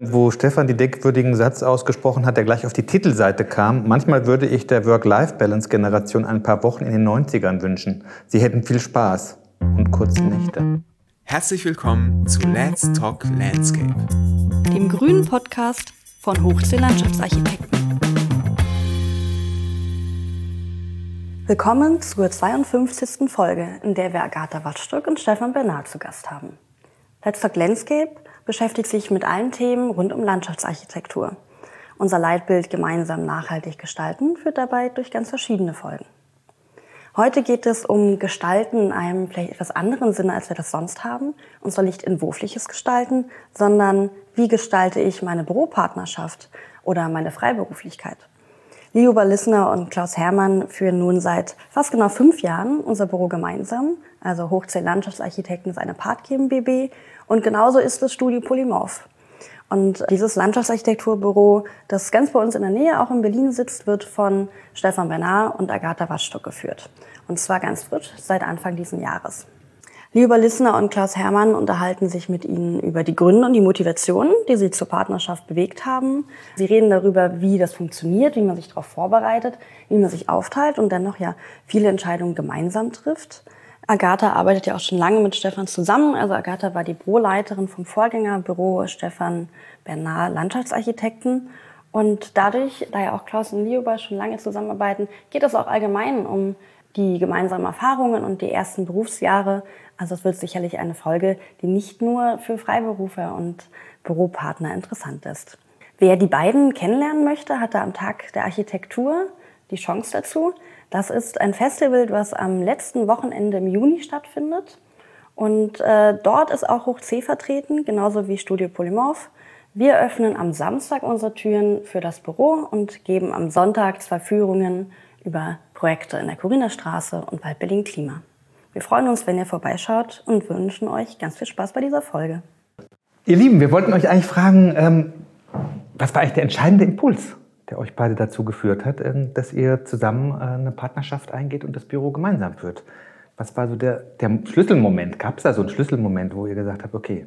Wo Stefan die denkwürdigen Satz ausgesprochen hat, der gleich auf die Titelseite kam, manchmal würde ich der Work-Life-Balance-Generation ein paar Wochen in den 90ern wünschen. Sie hätten viel Spaß und kurze Nächte. Herzlich willkommen zu Let's Talk Landscape, dem grünen Podcast von Hochsee Landschaftsarchitekten. Willkommen zur 52. Folge, in der wir Agatha Wattstück und Stefan Bernard zu Gast haben. Let's Talk Landscape beschäftigt sich mit allen Themen rund um Landschaftsarchitektur. Unser Leitbild gemeinsam nachhaltig gestalten führt dabei durch ganz verschiedene Folgen. Heute geht es um Gestalten in einem vielleicht etwas anderen Sinne, als wir das sonst haben. Und zwar nicht entwurfliches Gestalten, sondern wie gestalte ich meine Büropartnerschaft oder meine Freiberuflichkeit. Leo Ballissner und Klaus Hermann führen nun seit fast genau fünf Jahren unser Büro gemeinsam. Also Hochzell Landschaftsarchitekten ist eine Part GmbB und genauso ist das Studio Polymorph. Und dieses Landschaftsarchitekturbüro, das ganz bei uns in der Nähe, auch in Berlin sitzt, wird von Stefan Bernard und Agatha Waschstock geführt. Und zwar ganz frisch seit Anfang diesen Jahres. Lieber Lissner und Klaus Hermann unterhalten sich mit Ihnen über die Gründe und die Motivationen, die Sie zur Partnerschaft bewegt haben. Sie reden darüber, wie das funktioniert, wie man sich darauf vorbereitet, wie man sich aufteilt und dennoch ja viele Entscheidungen gemeinsam trifft. Agatha arbeitet ja auch schon lange mit Stefan zusammen. Also Agatha war die Büroleiterin vom Vorgängerbüro Stefan Bernard Landschaftsarchitekten. Und dadurch, da ja auch Klaus und Lioba schon lange zusammenarbeiten, geht es auch allgemein um die gemeinsamen Erfahrungen und die ersten Berufsjahre. Also es wird sicherlich eine Folge, die nicht nur für Freiberufer und Büropartner interessant ist. Wer die beiden kennenlernen möchte, hat da am Tag der Architektur die Chance dazu. Das ist ein Festival, was am letzten Wochenende im Juni stattfindet. Und äh, dort ist auch Hoch C vertreten, genauso wie Studio Polymorph. Wir öffnen am Samstag unsere Türen für das Büro und geben am Sonntag zwei Führungen über Projekte in der Corinna-Straße und Waldberlin Klima. Wir freuen uns, wenn ihr vorbeischaut und wünschen euch ganz viel Spaß bei dieser Folge. Ihr Lieben, wir wollten euch eigentlich fragen, ähm, was war eigentlich der entscheidende Impuls? Der euch beide dazu geführt hat, ähm, dass ihr zusammen äh, eine Partnerschaft eingeht und das Büro gemeinsam führt. Was war so der, der Schlüsselmoment? Gab es da so einen Schlüsselmoment, wo ihr gesagt habt, okay,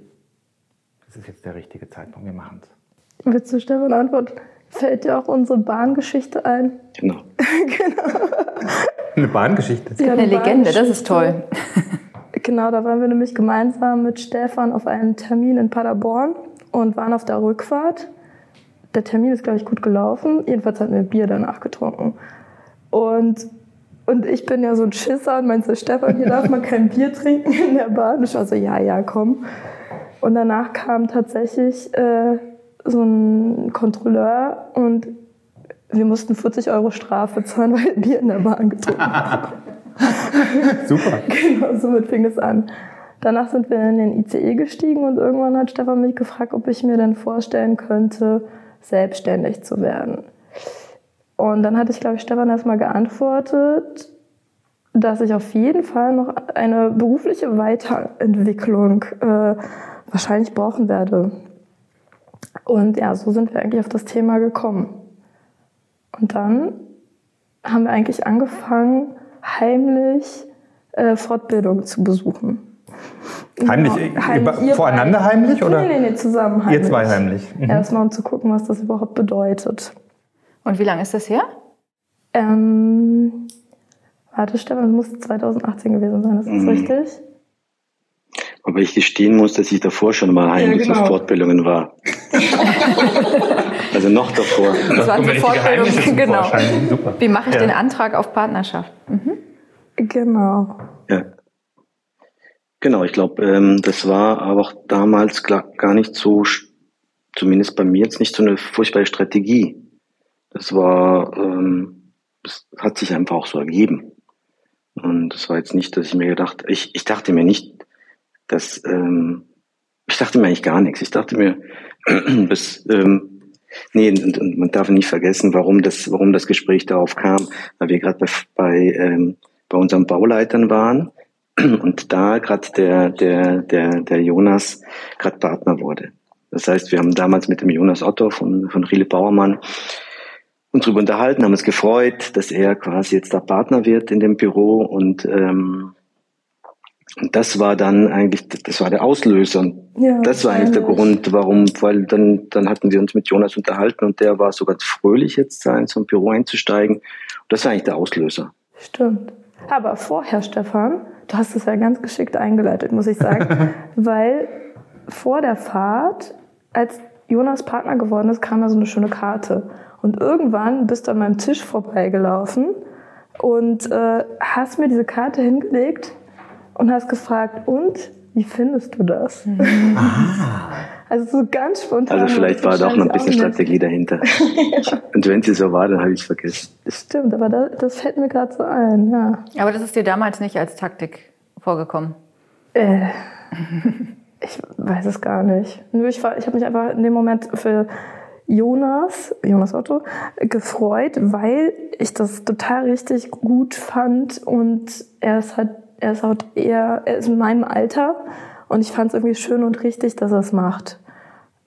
das ist jetzt der richtige Zeitpunkt, wir machen es? Willst du Stefan antworten? Fällt dir auch unsere Bahngeschichte ein? Genau. genau. Eine Bahngeschichte? Ja, eine, eine Legende, das ist toll. genau, da waren wir nämlich gemeinsam mit Stefan auf einem Termin in Paderborn und waren auf der Rückfahrt der Termin ist, glaube ich, gut gelaufen. Jedenfalls hatten wir Bier danach getrunken. Und, und ich bin ja so ein Schisser und meinte, Stefan, hier darf man kein Bier trinken in der Bahn. Ich war so, ja, ja, komm. Und danach kam tatsächlich äh, so ein Kontrolleur und wir mussten 40 Euro Strafe zahlen, weil wir Bier in der Bahn getrunken haben. Super. Genau, somit fing es an. Danach sind wir in den ICE gestiegen und irgendwann hat Stefan mich gefragt, ob ich mir denn vorstellen könnte, selbstständig zu werden. Und dann hatte ich, glaube ich, Stefan erstmal geantwortet, dass ich auf jeden Fall noch eine berufliche Weiterentwicklung äh, wahrscheinlich brauchen werde. Und ja, so sind wir eigentlich auf das Thema gekommen. Und dann haben wir eigentlich angefangen, heimlich äh, Fortbildung zu besuchen. Heimlich, genau. heimlich voreinander beiden. heimlich? Oder? Nee, nee, nee, zusammen heimlich. Ihr zwei heimlich. Mhm. Erstmal um zu gucken, was das überhaupt bedeutet. Und wie lange ist das her? Ähm, warte, Stefan, das muss 2018 gewesen sein, das ist mhm. richtig. Aber ich gestehen muss, dass ich davor schon mal heimlich ja, genau. auf Fortbildungen war. also noch davor. Das waren so Fortbildungen, genau. Wie mache ich ja. den Antrag auf Partnerschaft? Mhm. Genau. Ja. Genau, ich glaube, ähm, das war aber auch damals gar nicht so, zumindest bei mir jetzt nicht so eine furchtbare Strategie. Das war, ähm, das hat sich einfach auch so ergeben. Und das war jetzt nicht, dass ich mir gedacht, ich, ich dachte mir nicht, dass, ähm, ich dachte mir eigentlich gar nichts. Ich dachte mir, bis, ähm, nee, und, und man darf nicht vergessen, warum das, warum das Gespräch darauf kam, weil wir gerade bei, bei, ähm, bei unseren Bauleitern waren und da gerade der, der, der, der Jonas gerade Partner wurde. Das heißt, wir haben damals mit dem Jonas Otto von, von Riele Bauermann uns darüber unterhalten, haben uns gefreut, dass er quasi jetzt da Partner wird in dem Büro und ähm, und das war dann eigentlich, das war der Auslöser. Und ja, das war eigentlich der Grund, warum, weil dann, dann hatten wir uns mit Jonas unterhalten und der war sogar fröhlich jetzt in so ein Büro einzusteigen. Und das war eigentlich der Auslöser. Stimmt. Aber vorher, Stefan, du hast es ja ganz geschickt eingeleitet, muss ich sagen, weil vor der Fahrt, als Jonas Partner geworden ist, kam da so eine schöne Karte. Und irgendwann bist du an meinem Tisch vorbeigelaufen und äh, hast mir diese Karte hingelegt und hast gefragt, und wie findest du das? Mhm. Also so ganz spontan. Also vielleicht war da auch noch ein bisschen Strategie dahinter. ja. Und wenn sie so war, dann habe ich es vergessen. Stimmt, aber das, das fällt mir gerade so ein, ja. Aber das ist dir damals nicht als Taktik vorgekommen? Äh, ich weiß es gar nicht. Ich, ich habe mich einfach in dem Moment für Jonas, Jonas Otto, gefreut, weil ich das total richtig gut fand und er ist halt, er ist halt eher, er ist in meinem Alter und ich fand es irgendwie schön und richtig, dass er es macht.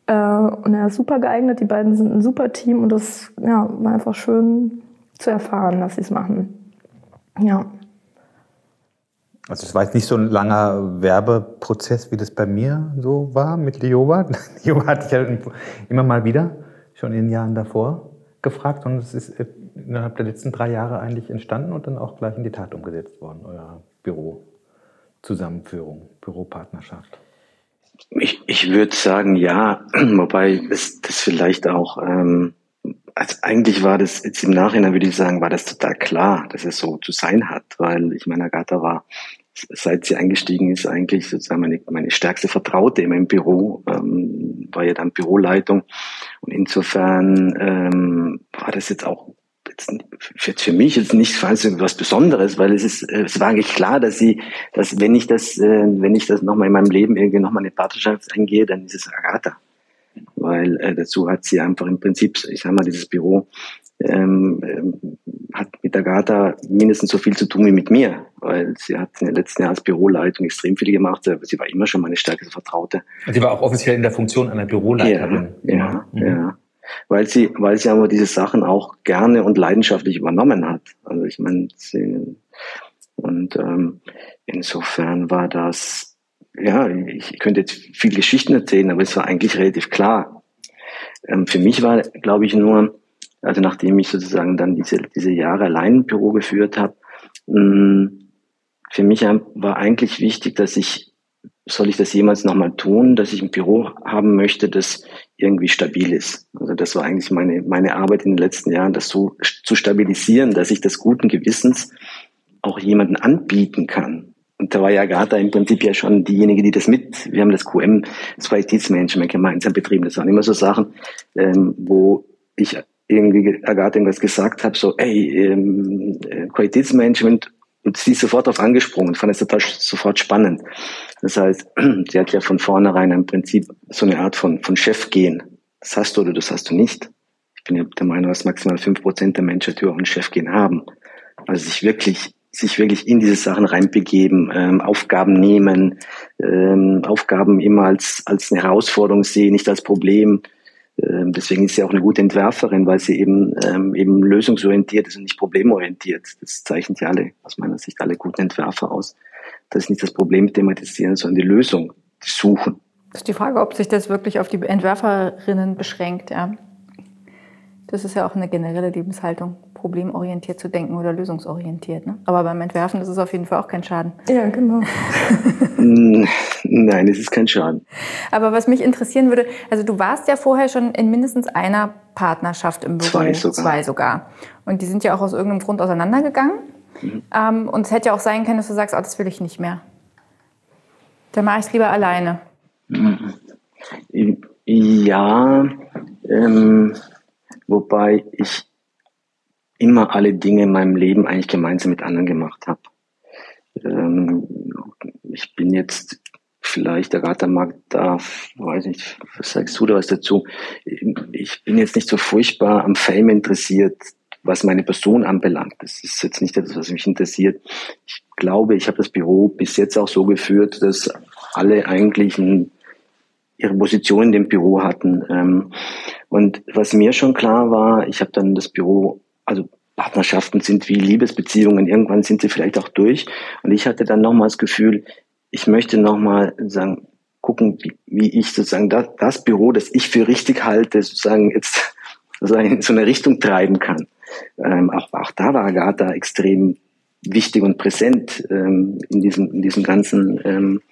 Äh, und er ist super geeignet, die beiden sind ein super Team und das ja, war einfach schön zu erfahren, dass sie es machen. Ja. Also es war jetzt nicht so ein langer Werbeprozess, wie das bei mir so war mit Lioba. Lioba hatte ich ja immer mal wieder schon in den Jahren davor gefragt und es ist innerhalb der letzten drei Jahre eigentlich entstanden und dann auch gleich in die Tat umgesetzt worden, euer Büro-Zusammenführung, Büropartnerschaft. Ich, ich würde sagen, ja, wobei es das vielleicht auch, ähm, also eigentlich war das jetzt im Nachhinein würde ich sagen, war das total klar, dass es so zu sein hat, weil ich meine, Agatha war seit sie eingestiegen ist, eigentlich sozusagen meine, meine stärkste Vertraute in meinem Büro, ähm, war ja dann Büroleitung. Und insofern ähm, war das jetzt auch jetzt, für mich jetzt nicht was Besonderes, weil es ist, es war eigentlich klar, dass sie, dass wenn ich das, äh, wenn ich das nochmal in meinem Leben irgendwie nochmal eine Partnerschaft eingehe, dann ist es Agatha. Weil äh, dazu hat sie einfach im Prinzip, ich sag mal, dieses Büro ähm, ähm, hat mit Agatha mindestens so viel zu tun wie mit mir, weil sie hat in den letzten Jahren als Büroleitung extrem viel gemacht. Sie war immer schon meine stärkste Vertraute. Und sie war auch offiziell in der Funktion einer Büroleiterin. Ja, ja, mhm. ja. Weil sie, weil sie aber diese Sachen auch gerne und leidenschaftlich übernommen hat. Also ich meine, sie, und ähm, insofern war das, ja, ich könnte jetzt viele Geschichten erzählen, aber es war eigentlich relativ klar. Ähm, für mich war, glaube ich, nur, also nachdem ich sozusagen dann diese, diese Jahre allein ein Büro geführt habe, mm, für mich war eigentlich wichtig, dass ich, soll ich das jemals nochmal tun, dass ich ein Büro haben möchte, das irgendwie stabil ist. Also das war eigentlich meine, meine Arbeit in den letzten Jahren, das so zu stabilisieren, dass ich das guten Gewissens auch jemanden anbieten kann. Und da war ja Agatha im Prinzip ja schon diejenige, die das mit, wir haben das QM, das Qualitätsmanagement gemeinsam betrieben. Das waren immer so Sachen, ähm, wo ich irgendwie Agatha irgendwas gesagt habe, so, ey, ähm, äh, Qualitätsmanagement und sie ist sofort darauf angesprungen, fand es total sofort spannend. Das heißt, sie hat ja von vornherein im Prinzip so eine Art von, von Chef gehen. Das hast du oder das hast du nicht. Ich bin ja der Meinung, dass maximal fünf Prozent der Menschen auch ein Chef gehen haben. Also sich wirklich sich wirklich in diese Sachen reinbegeben, ähm, Aufgaben nehmen, ähm, Aufgaben immer als, als eine Herausforderung sehen, nicht als Problem, deswegen ist sie auch eine gute Entwerferin, weil sie eben, ähm, eben lösungsorientiert ist und nicht problemorientiert. Das zeichnet ja alle, aus meiner Sicht, alle guten Entwerfer aus. Das ist nicht das Problem thematisieren, sondern die Lösung suchen. Das ist die Frage, ob sich das wirklich auf die Entwerferinnen beschränkt. Ja. Das ist ja auch eine generelle Lebenshaltung, problemorientiert zu denken oder lösungsorientiert. Ne? Aber beim Entwerfen ist es auf jeden Fall auch kein Schaden. Ja, genau. Nein, es ist kein Schaden. Aber was mich interessieren würde, also du warst ja vorher schon in mindestens einer Partnerschaft im Büro. Zwei sogar. Zwei sogar. Und die sind ja auch aus irgendeinem Grund auseinandergegangen. Mhm. Ähm, und es hätte ja auch sein können, dass du sagst, oh, das will ich nicht mehr. Dann mache ich es lieber alleine. Mhm. Ja, ähm, wobei ich immer alle Dinge in meinem Leben eigentlich gemeinsam mit anderen gemacht habe. Ähm, ich bin jetzt vielleicht, der Ratermarkt da, weiß nicht, was sagst du da was dazu? Ich bin jetzt nicht so furchtbar am Fame interessiert, was meine Person anbelangt. Das ist jetzt nicht etwas, was mich interessiert. Ich glaube, ich habe das Büro bis jetzt auch so geführt, dass alle eigentlich ein, ihre Position in dem Büro hatten. Ähm, und was mir schon klar war, ich habe dann das Büro, also Partnerschaften sind wie Liebesbeziehungen, irgendwann sind sie vielleicht auch durch. Und ich hatte dann nochmal das Gefühl, ich möchte nochmal sagen, gucken, wie, wie ich sozusagen das, das Büro, das ich für richtig halte, sozusagen jetzt sozusagen in so eine Richtung treiben kann. Ähm, auch, auch da war Agatha extrem wichtig und präsent ähm, in diesem in diesem ganzen ähm,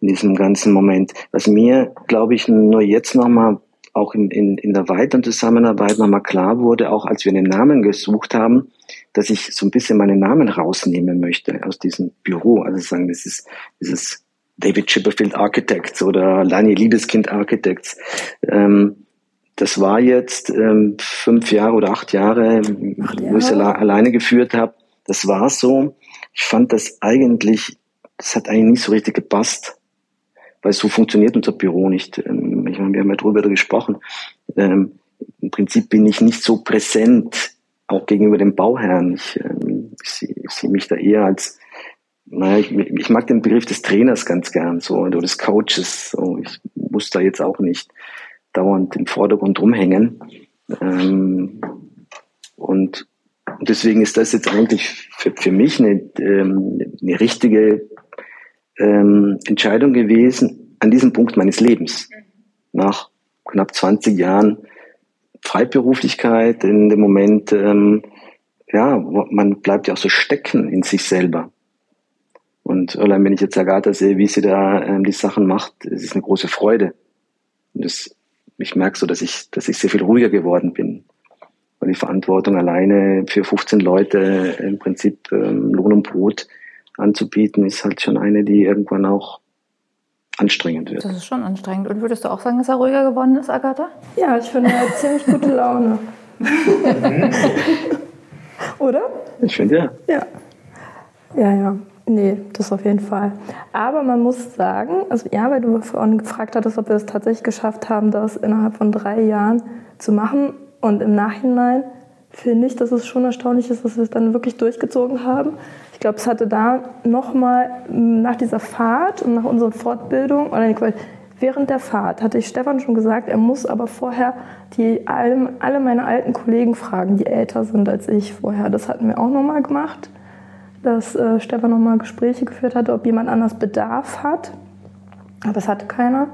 in diesem ganzen Moment. Was mir, glaube ich, nur jetzt nochmal auch in, in, in der weiteren Zusammenarbeit nochmal klar wurde, auch als wir einen Namen gesucht haben, dass ich so ein bisschen meinen Namen rausnehmen möchte aus diesem Büro. Also sagen, das ist dieses David Chipperfield Architects oder Lani Liebeskind Architects. Ähm, das war jetzt ähm, fünf Jahre oder acht Jahre, acht Jahre. wo ich es alle, alleine geführt habe. Das war so. Ich fand das eigentlich, das hat eigentlich nicht so richtig gepasst, weil so funktioniert unser Büro nicht. Ähm, ich meine, wir haben ja drüber gesprochen. Ähm, Im Prinzip bin ich nicht so präsent, auch gegenüber dem Bauherrn. Ich, ähm, ich sehe seh mich da eher als, naja, ich, ich mag den Begriff des Trainers ganz gern, so, oder des Coaches. So. Ich muss da jetzt auch nicht dauernd im Vordergrund rumhängen. Ähm, und deswegen ist das jetzt eigentlich für, für mich eine, ähm, eine richtige ähm, Entscheidung gewesen an diesem Punkt meines Lebens. Nach knapp 20 Jahren Freiberuflichkeit, in dem Moment, ähm, ja, man bleibt ja auch so stecken in sich selber. Und allein wenn ich jetzt Agatha sehe, wie sie da ähm, die Sachen macht, es ist eine große Freude. Und das ich merke so, dass ich, dass ich sehr viel ruhiger geworden bin. Weil die Verantwortung alleine für 15 Leute im Prinzip ähm, Lohn und Brot anzubieten, ist halt schon eine, die irgendwann auch anstrengend wird. Das ist schon anstrengend. Und würdest du auch sagen, dass er ruhiger geworden ist, Agatha? Ja, ich finde, er hat ziemlich gute Laune. Oder? Ich finde ja. Ja. Ja, ja. Nee, das auf jeden Fall. Aber man muss sagen, also ja, weil du vorhin gefragt hattest, ob wir es tatsächlich geschafft haben, das innerhalb von drei Jahren zu machen. Und im Nachhinein finde ich, dass es schon erstaunlich ist, dass wir es dann wirklich durchgezogen haben. Ich glaube, es hatte da nochmal nach dieser Fahrt und nach unserer Fortbildung, oder während der Fahrt hatte ich Stefan schon gesagt, er muss aber vorher die, alle, alle meine alten Kollegen fragen, die älter sind als ich vorher. Das hatten wir auch nochmal gemacht dass äh, Stefan nochmal Gespräche geführt hatte, ob jemand anders Bedarf hat. Aber es hatte keiner.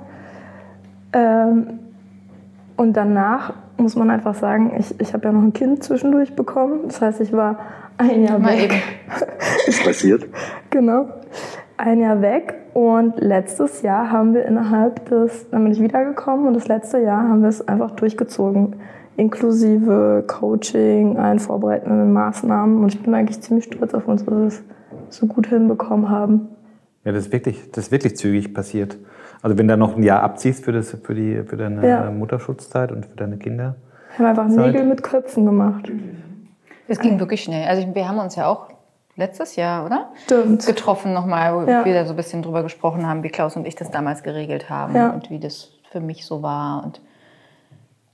Ähm, und danach muss man einfach sagen, ich, ich habe ja noch ein Kind zwischendurch bekommen. Das heißt, ich war ein Jahr Mal weg. Ist passiert? genau. Ein Jahr weg. Und letztes Jahr haben wir innerhalb des, dann bin ich wiedergekommen und das letzte Jahr haben wir es einfach durchgezogen inklusive Coaching, allen vorbereitenden Maßnahmen. Und ich bin eigentlich ziemlich stolz auf uns, dass wir es so gut hinbekommen haben. Ja, das ist wirklich, das ist wirklich zügig passiert. Also wenn du noch ein Jahr abziehst für, das, für, die, für deine ja. Mutterschutzzeit und für deine Kinder. Wir haben einfach Nägel mit Köpfen gemacht. Es ging wirklich schnell. Also wir haben uns ja auch letztes Jahr, oder? Stimmt. Getroffen nochmal, wo ja. wir da so ein bisschen drüber gesprochen haben, wie Klaus und ich das damals geregelt haben ja. und wie das für mich so war. Und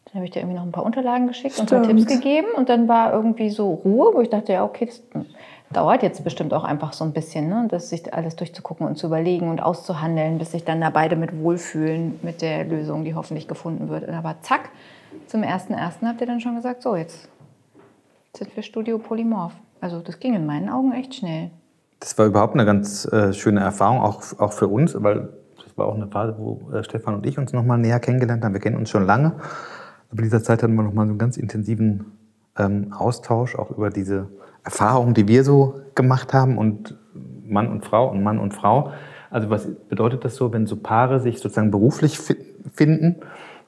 dann habe ich dir irgendwie noch ein paar Unterlagen geschickt Stimmt. und ein paar Tipps gegeben. Und dann war irgendwie so Ruhe, wo ich dachte, ja, okay, das dauert jetzt bestimmt auch einfach so ein bisschen, ne? das sich alles durchzugucken und zu überlegen und auszuhandeln, bis sich dann da beide mit wohlfühlen mit der Lösung, die hoffentlich gefunden wird. Aber zack, zum 1.1. habt ihr dann schon gesagt, so, jetzt sind Studio Polymorph. Also das ging in meinen Augen echt schnell. Das war überhaupt eine ganz äh, schöne Erfahrung, auch, auch für uns, weil das war auch eine Phase, wo äh, Stefan und ich uns noch mal näher kennengelernt haben. Wir kennen uns schon lange. Aber in dieser Zeit hatten wir nochmal so einen ganz intensiven ähm, Austausch, auch über diese Erfahrungen, die wir so gemacht haben und Mann und Frau und Mann und Frau. Also was bedeutet das so, wenn so Paare sich sozusagen beruflich finden?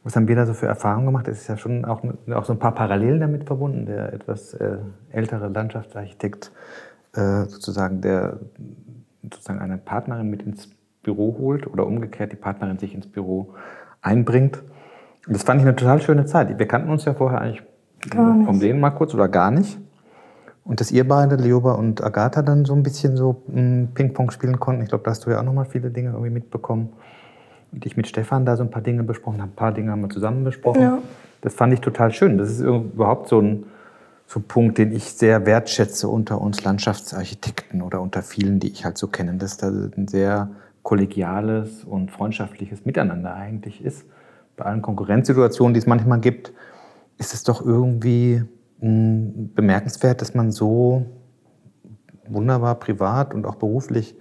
Was haben wir da so für Erfahrungen gemacht? Es ist ja schon auch, auch so ein paar Parallelen damit verbunden. Der etwas äh, ältere Landschaftsarchitekt äh, sozusagen, der sozusagen eine Partnerin mit ins Büro holt oder umgekehrt die Partnerin sich ins Büro einbringt. Und das fand ich eine total schöne Zeit. Wir kannten uns ja vorher eigentlich vom Sehen mal kurz oder gar nicht. Und dass ihr beide, Leoba und Agatha, dann so ein bisschen so hm, Ping-Pong spielen konnten. Ich glaube, da hast du ja auch noch mal viele Dinge irgendwie mitbekommen. Und ich mit Stefan da so ein paar Dinge besprochen habe. Ein paar Dinge haben wir zusammen besprochen. Ja. Das fand ich total schön. Das ist überhaupt so ein, so ein Punkt, den ich sehr wertschätze unter uns Landschaftsarchitekten oder unter vielen, die ich halt so kenne. Dass da ein sehr kollegiales und freundschaftliches Miteinander eigentlich ist bei allen Konkurrenzsituationen, die es manchmal gibt, ist es doch irgendwie hm, bemerkenswert, dass man so wunderbar privat und auch beruflich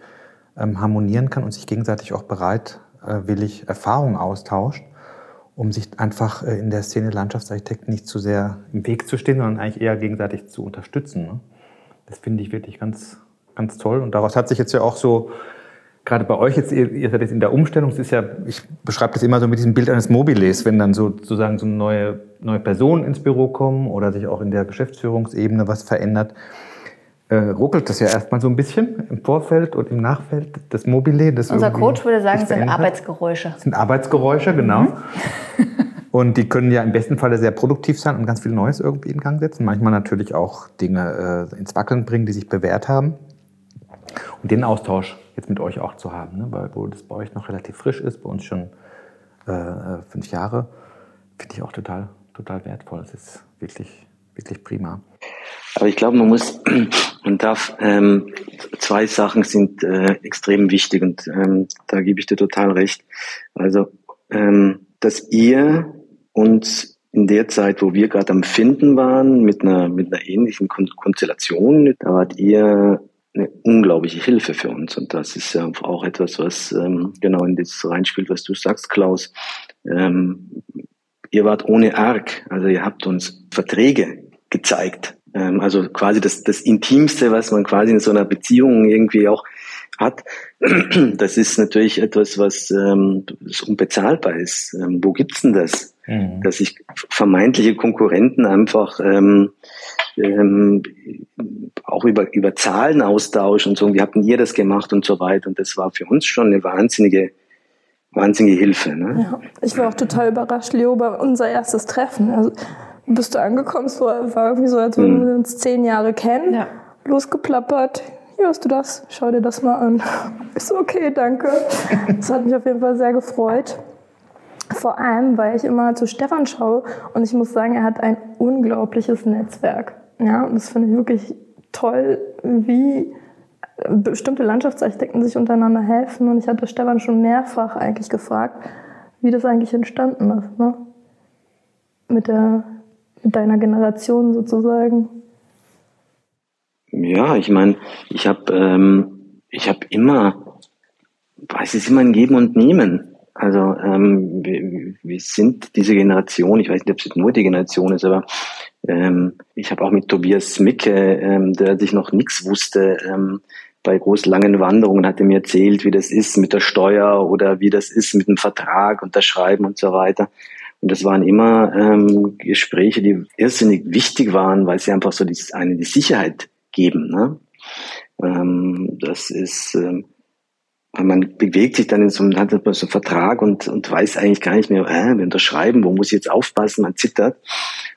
ähm, harmonieren kann und sich gegenseitig auch bereitwillig Erfahrungen austauscht, um sich einfach äh, in der Szene Landschaftsarchitekten nicht zu sehr im Weg zu stehen, sondern eigentlich eher gegenseitig zu unterstützen. Ne? Das finde ich wirklich ganz, ganz toll. Und daraus hat sich jetzt ja auch so gerade bei euch jetzt, ihr, seid jetzt in der Umstellung, es ist ja, ich beschreibe das immer so mit diesem Bild eines Mobiles, wenn dann so, sozusagen so neue, neue Personen ins Büro kommen oder sich auch in der Geschäftsführungsebene was verändert, äh, ruckelt das ja erstmal so ein bisschen im Vorfeld und im Nachfeld, das Mobile. Das Unser Coach würde sagen, es sind Arbeitsgeräusche. Das sind Arbeitsgeräusche, genau. Mhm. und die können ja im besten Falle sehr produktiv sein und ganz viel Neues irgendwie in Gang setzen. Manchmal natürlich auch Dinge äh, ins Wackeln bringen, die sich bewährt haben. Und den Austausch jetzt mit euch auch zu haben, ne? weil wo das bei euch noch relativ frisch ist, bei uns schon äh, äh fünf Jahre, finde ich auch total, total wertvoll. Es ist wirklich, wirklich prima. Aber ich glaube, man muss, man darf, ähm, zwei Sachen sind äh, extrem wichtig und ähm, da gebe ich dir total recht. Also, ähm, dass ihr uns in der Zeit, wo wir gerade am Finden waren, mit einer, mit einer ähnlichen Konstellation, da wart ihr eine unglaubliche Hilfe für uns. Und das ist ja auch etwas, was ähm, genau in das reinspielt, was du sagst, Klaus. Ähm, ihr wart ohne Arg, also ihr habt uns Verträge gezeigt. Ähm, also quasi das, das Intimste, was man quasi in so einer Beziehung irgendwie auch hat. Das ist natürlich etwas, was, ähm, was unbezahlbar ist. Ähm, wo gibt's denn das? Mhm. Dass sich vermeintliche Konkurrenten einfach ähm, ähm, auch über, über Zahlen austauschen und so, wie habt ihr das gemacht und so weiter. Und das war für uns schon eine wahnsinnige, wahnsinnige Hilfe. Ne? Ja, ich war auch total überrascht, Leo, bei unser erstes Treffen. Also, bist du angekommen, es war, war irgendwie so, als würden hm. wir uns zehn Jahre kennen. Ja. Losgeplappert, hier hast du das, schau dir das mal an. Ist so, okay, danke. Das hat mich auf jeden Fall sehr gefreut. Vor allem, weil ich immer zu Stefan schaue und ich muss sagen, er hat ein unglaubliches Netzwerk. Ja, und das finde ich wirklich toll, wie bestimmte Landschaftsarchitekten sich untereinander helfen. Und ich hatte Stefan schon mehrfach eigentlich gefragt, wie das eigentlich entstanden ist. Ne? Mit, der, deiner Generation sozusagen. Ja, ich meine, ich habe ähm, ich immer, es immer ein Geben und Nehmen. Also ähm, wir, wir sind diese Generation, ich weiß nicht, ob es nur die Generation ist, aber ähm, ich habe auch mit Tobias Micke, ähm, der sich noch nichts wusste, ähm, bei großen langen Wanderungen hat er mir erzählt, wie das ist mit der Steuer oder wie das ist mit dem Vertrag, unterschreiben und so weiter. Und das waren immer ähm, Gespräche, die irrsinnig wichtig waren, weil sie einfach so die, eine die Sicherheit geben. Ne? Ähm, das ist ähm, man bewegt sich dann in so, einem, hat so einen Vertrag und, und weiß eigentlich gar nicht mehr, äh, wir unterschreiben, wo muss ich jetzt aufpassen, man zittert.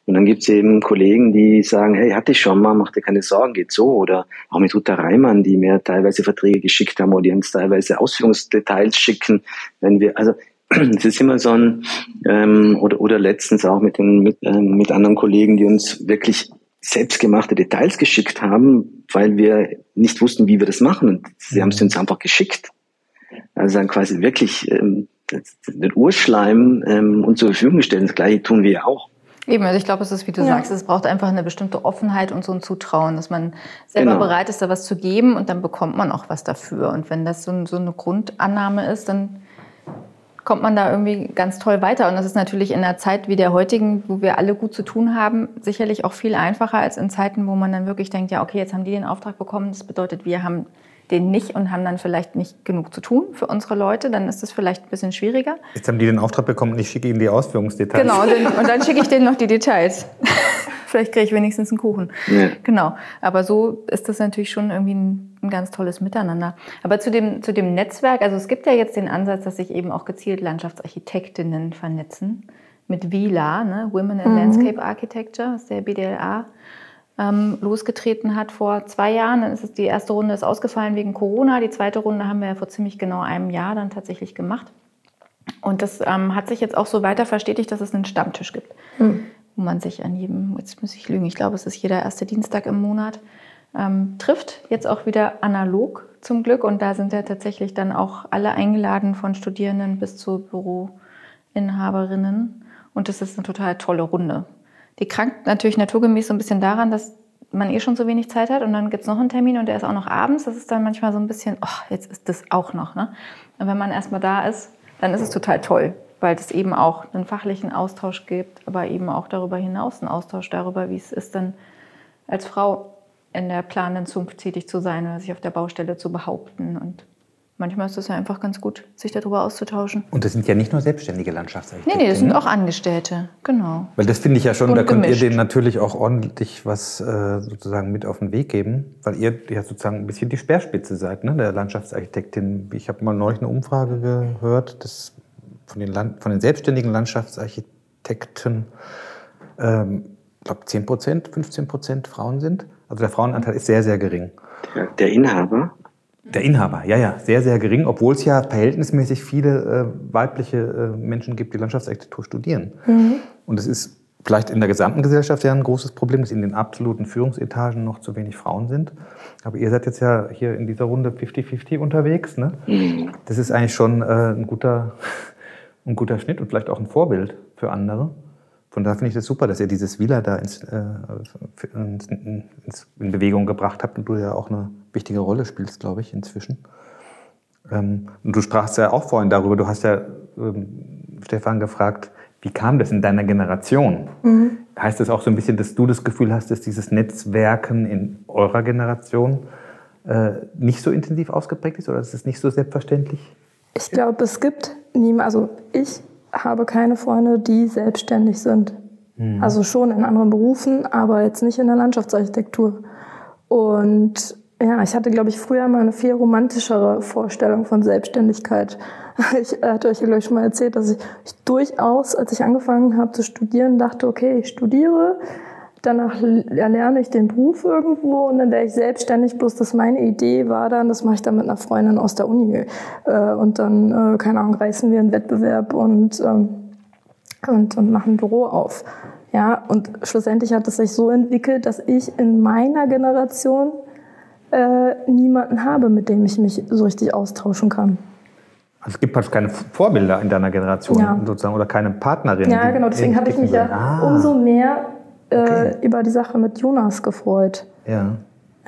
Und dann gibt es eben Kollegen, die sagen, hey, hatte ich schon mal, mach dir keine Sorgen, geht so. Oder auch mit Ruta Reimann, die mir teilweise Verträge geschickt haben oder die uns teilweise Ausführungsdetails schicken. Wenn wir, also es ist immer so ein, ähm, oder, oder letztens auch mit, den, mit, ähm, mit anderen Kollegen, die uns wirklich selbstgemachte Details geschickt haben, weil wir nicht wussten, wie wir das machen. Und sie haben es uns einfach geschickt. Also dann quasi wirklich ähm, den Urschleim ähm, uns zur Verfügung stellen. Das gleiche tun wir ja auch. Eben, also ich glaube, es ist, wie du ja. sagst, es braucht einfach eine bestimmte Offenheit und so ein Zutrauen, dass man selber genau. bereit ist, da was zu geben und dann bekommt man auch was dafür. Und wenn das so, so eine Grundannahme ist, dann kommt man da irgendwie ganz toll weiter. Und das ist natürlich in einer Zeit wie der heutigen, wo wir alle gut zu tun haben, sicherlich auch viel einfacher als in Zeiten, wo man dann wirklich denkt, ja, okay, jetzt haben die den Auftrag bekommen. Das bedeutet, wir haben den nicht und haben dann vielleicht nicht genug zu tun für unsere Leute, dann ist das vielleicht ein bisschen schwieriger. Jetzt haben die den Auftrag bekommen und ich schicke ihnen die Ausführungsdetails. Genau, und dann schicke ich denen noch die Details. vielleicht kriege ich wenigstens einen Kuchen. Ja. Genau. Aber so ist das natürlich schon irgendwie ein, ein, ganz tolles Miteinander. Aber zu dem, zu dem Netzwerk, also es gibt ja jetzt den Ansatz, dass sich eben auch gezielt Landschaftsarchitektinnen vernetzen mit WILA, ne? Women in mhm. Landscape Architecture, das ist der BDLA ähm, losgetreten hat vor zwei Jahren. Dann ist es, die erste Runde ist ausgefallen wegen Corona. Die zweite Runde haben wir ja vor ziemlich genau einem Jahr dann tatsächlich gemacht. Und das ähm, hat sich jetzt auch so weiter verstetigt, dass es einen Stammtisch gibt, mhm. wo man sich an jedem, jetzt muss ich lügen, ich glaube, es ist jeder erste Dienstag im Monat, ähm, trifft. Jetzt auch wieder analog zum Glück. Und da sind ja tatsächlich dann auch alle eingeladen, von Studierenden bis zu Büroinhaberinnen. Und das ist eine total tolle Runde. Die krankt natürlich naturgemäß so ein bisschen daran, dass man eh schon so wenig Zeit hat und dann gibt es noch einen Termin und der ist auch noch abends. Das ist dann manchmal so ein bisschen, oh, jetzt ist das auch noch. Ne? Und wenn man erstmal da ist, dann ist es total toll, weil es eben auch einen fachlichen Austausch gibt, aber eben auch darüber hinaus einen Austausch darüber, wie es ist, dann als Frau in der planenden Zunft tätig zu sein oder sich auf der Baustelle zu behaupten. Und manchmal ist es ja einfach ganz gut, sich darüber auszutauschen. Und das sind ja nicht nur selbstständige Landschaftsarchitekten. Nee, nee, das sind ne? auch Angestellte, genau. Weil das finde ich ja schon, Und da könnt ihr gemischt. denen natürlich auch ordentlich was äh, sozusagen mit auf den Weg geben, weil ihr ja sozusagen ein bisschen die Speerspitze seid, ne, der Landschaftsarchitektin. Ich habe mal neulich eine Umfrage gehört, dass von den, Land von den selbstständigen Landschaftsarchitekten, ähm, ich glaube 10 Prozent, 15 Prozent Frauen sind. Also der Frauenanteil ist sehr, sehr gering. Der, der Inhaber, Der Inhaber, ja, ja, sehr, sehr gering, obwohl es ja verhältnismäßig viele äh, weibliche äh, Menschen gibt, die Landschaftsarchitektur studieren. Und es ist vielleicht in der gesamten Gesellschaft ja ein großes Problem, dass in den absoluten Führungsetagen noch zu wenig Frauen sind. Aber ihr seid jetzt ja hier in dieser Runde 50-50 unterwegs. Ne? Das ist eigentlich schon äh, ein, guter, ein guter Schnitt und vielleicht auch ein Vorbild für andere. Von daher finde ich das super, dass ihr dieses Wieler da ins, äh, ins, in Bewegung gebracht habt und du ja auch eine wichtige Rolle spielst, glaube ich, inzwischen. Ähm, und du sprachst ja auch vorhin darüber, du hast ja ähm, Stefan gefragt, wie kam das in deiner Generation? Heißt das auch so ein bisschen, dass du das Gefühl hast, dass dieses Netzwerken in eurer Generation äh, nicht so intensiv ausgeprägt ist oder ist es nicht so selbstverständlich? Ich glaube, es gibt niemand, also ich habe keine Freunde, die selbstständig sind. Also schon in anderen Berufen, aber jetzt nicht in der Landschaftsarchitektur. Und ja, ich hatte, glaube ich, früher mal eine viel romantischere Vorstellung von Selbstständigkeit. Ich hatte euch, glaube ich, schon mal erzählt, dass ich, ich durchaus, als ich angefangen habe zu studieren, dachte, okay, ich studiere, danach erlerne ich den Beruf irgendwo und dann wäre ich selbstständig. Bloß, dass meine Idee war dann, das mache ich dann mit einer Freundin aus der Uni. Äh, und dann, äh, keine Ahnung, reißen wir einen Wettbewerb und, ähm, und, und machen ein Büro auf. Ja, und schlussendlich hat es sich so entwickelt, dass ich in meiner Generation äh, niemanden habe, mit dem ich mich so richtig austauschen kann. Also es gibt praktisch keine Vorbilder in deiner Generation Ja. sozusagen oder keine Partnerin. Ja, genau. Deswegen hatte ich mich ja Ah, umso mehr äh, Okay. über die Sache mit Jonas gefreut. Ja.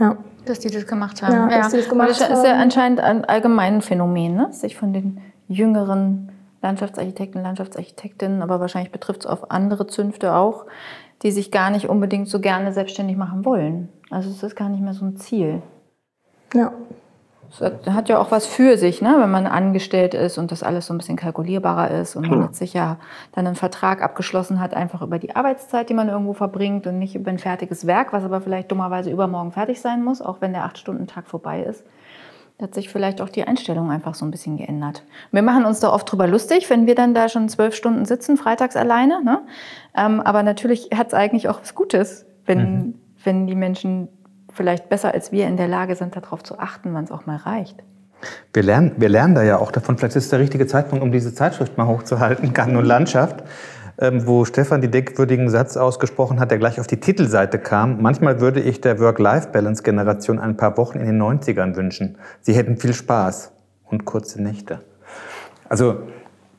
Ja. Dass die das gemacht haben. Ja, dass die das gemacht das ist ja anscheinend ein allgemeines Phänomen, ne? sich von den jüngeren Landschaftsarchitekten, Landschaftsarchitektinnen, aber wahrscheinlich betrifft es auf andere Zünfte auch, die sich gar nicht unbedingt so gerne selbstständig machen wollen. Also es ist gar nicht mehr so ein Ziel. Ja. Es hat ja auch was für sich, ne? wenn man angestellt ist und das alles so ein bisschen kalkulierbarer ist und man jetzt sich ja dann einen Vertrag abgeschlossen hat, einfach über die Arbeitszeit, die man irgendwo verbringt und nicht über ein fertiges Werk, was aber vielleicht dummerweise übermorgen fertig sein muss, auch wenn der acht-Stunden-Tag vorbei ist. Da hat sich vielleicht auch die Einstellung einfach so ein bisschen geändert. Wir machen uns da oft drüber lustig, wenn wir dann da schon zwölf Stunden sitzen, freitags alleine. Ne? Ähm, aber natürlich hat es eigentlich auch was Gutes, wenn, wenn die Menschen vielleicht besser als wir in der Lage sind, darauf zu achten, wann es auch mal reicht. Wir lernen, wir lernen da ja auch davon. Vielleicht ist es der richtige Zeitpunkt, um diese Zeitschrift mal hochzuhalten, Garten und Landschaft, ähm, wo Stefan die denkwürdigen Satz ausgesprochen hat, der gleich auf die Titelseite kam. Manchmal würde ich der Work-Life-Balance-Generation ein paar Wochen in den 90ern wünschen. Sie hätten viel Spaß und kurze Nächte. Also,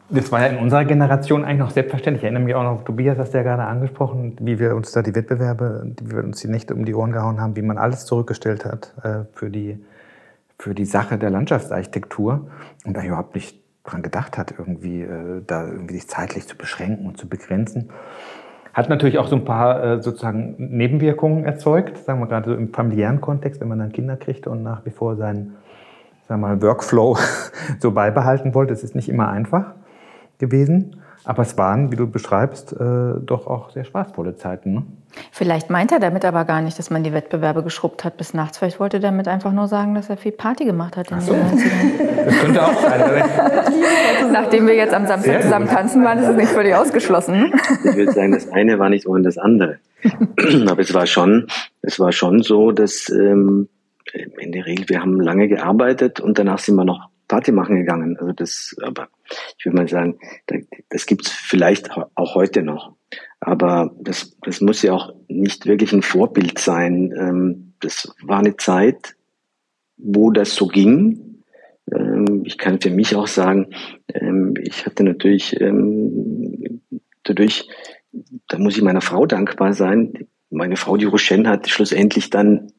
das war ja in unserer Generation eigentlich noch selbstverständlich. Ich erinnere mich auch noch, Tobias hast du ja gerade angesprochen, wie wir uns da die Wettbewerbe, wie wir uns die Nächte um die Ohren gehauen haben, wie man alles zurückgestellt hat äh, für die für die Sache der Landschaftsarchitektur und da überhaupt nicht dran gedacht hat, irgendwie äh, da irgendwie sich zeitlich zu beschränken und zu begrenzen. Hat natürlich auch so ein paar äh, sozusagen Nebenwirkungen erzeugt, sagen wir gerade so im familiären Kontext, wenn man dann Kinder kriegte und nach wie vor seinen sagen wir mal, Workflow so beibehalten wollte. Es ist nicht immer einfach gewesen, aber es waren, wie du beschreibst, äh, doch auch sehr spaßvolle Zeiten. Ne? Vielleicht meint er damit aber gar nicht, dass man die Wettbewerbe geschrubbt hat bis nachts. Vielleicht wollte er damit einfach nur sagen, dass er viel Party gemacht hat in den 90ern. Das könnte auch sein. Nachdem wir jetzt am Samstag Sehr zusammen gut. tanzen waren, ist es nicht völlig ausgeschlossen. Ich würde sagen, das eine war nicht ohne das andere. Aber es war schon, es war schon so, dass ähm, in der Regel, wir haben lange gearbeitet und danach sind wir noch Party machen gegangen. Also das, aber ich würde mal sagen, da- das gibt's vielleicht auch heute noch. Aber das, das muss ja auch nicht wirklich ein Vorbild sein. Ähm, Das war eine Zeit, wo das so ging. Ähm, Ich kann für mich auch sagen, ähm, ich hatte natürlich dadurch, da muss ich meiner Frau dankbar sein, meine Frau, die Rochelle, hat schlussendlich dann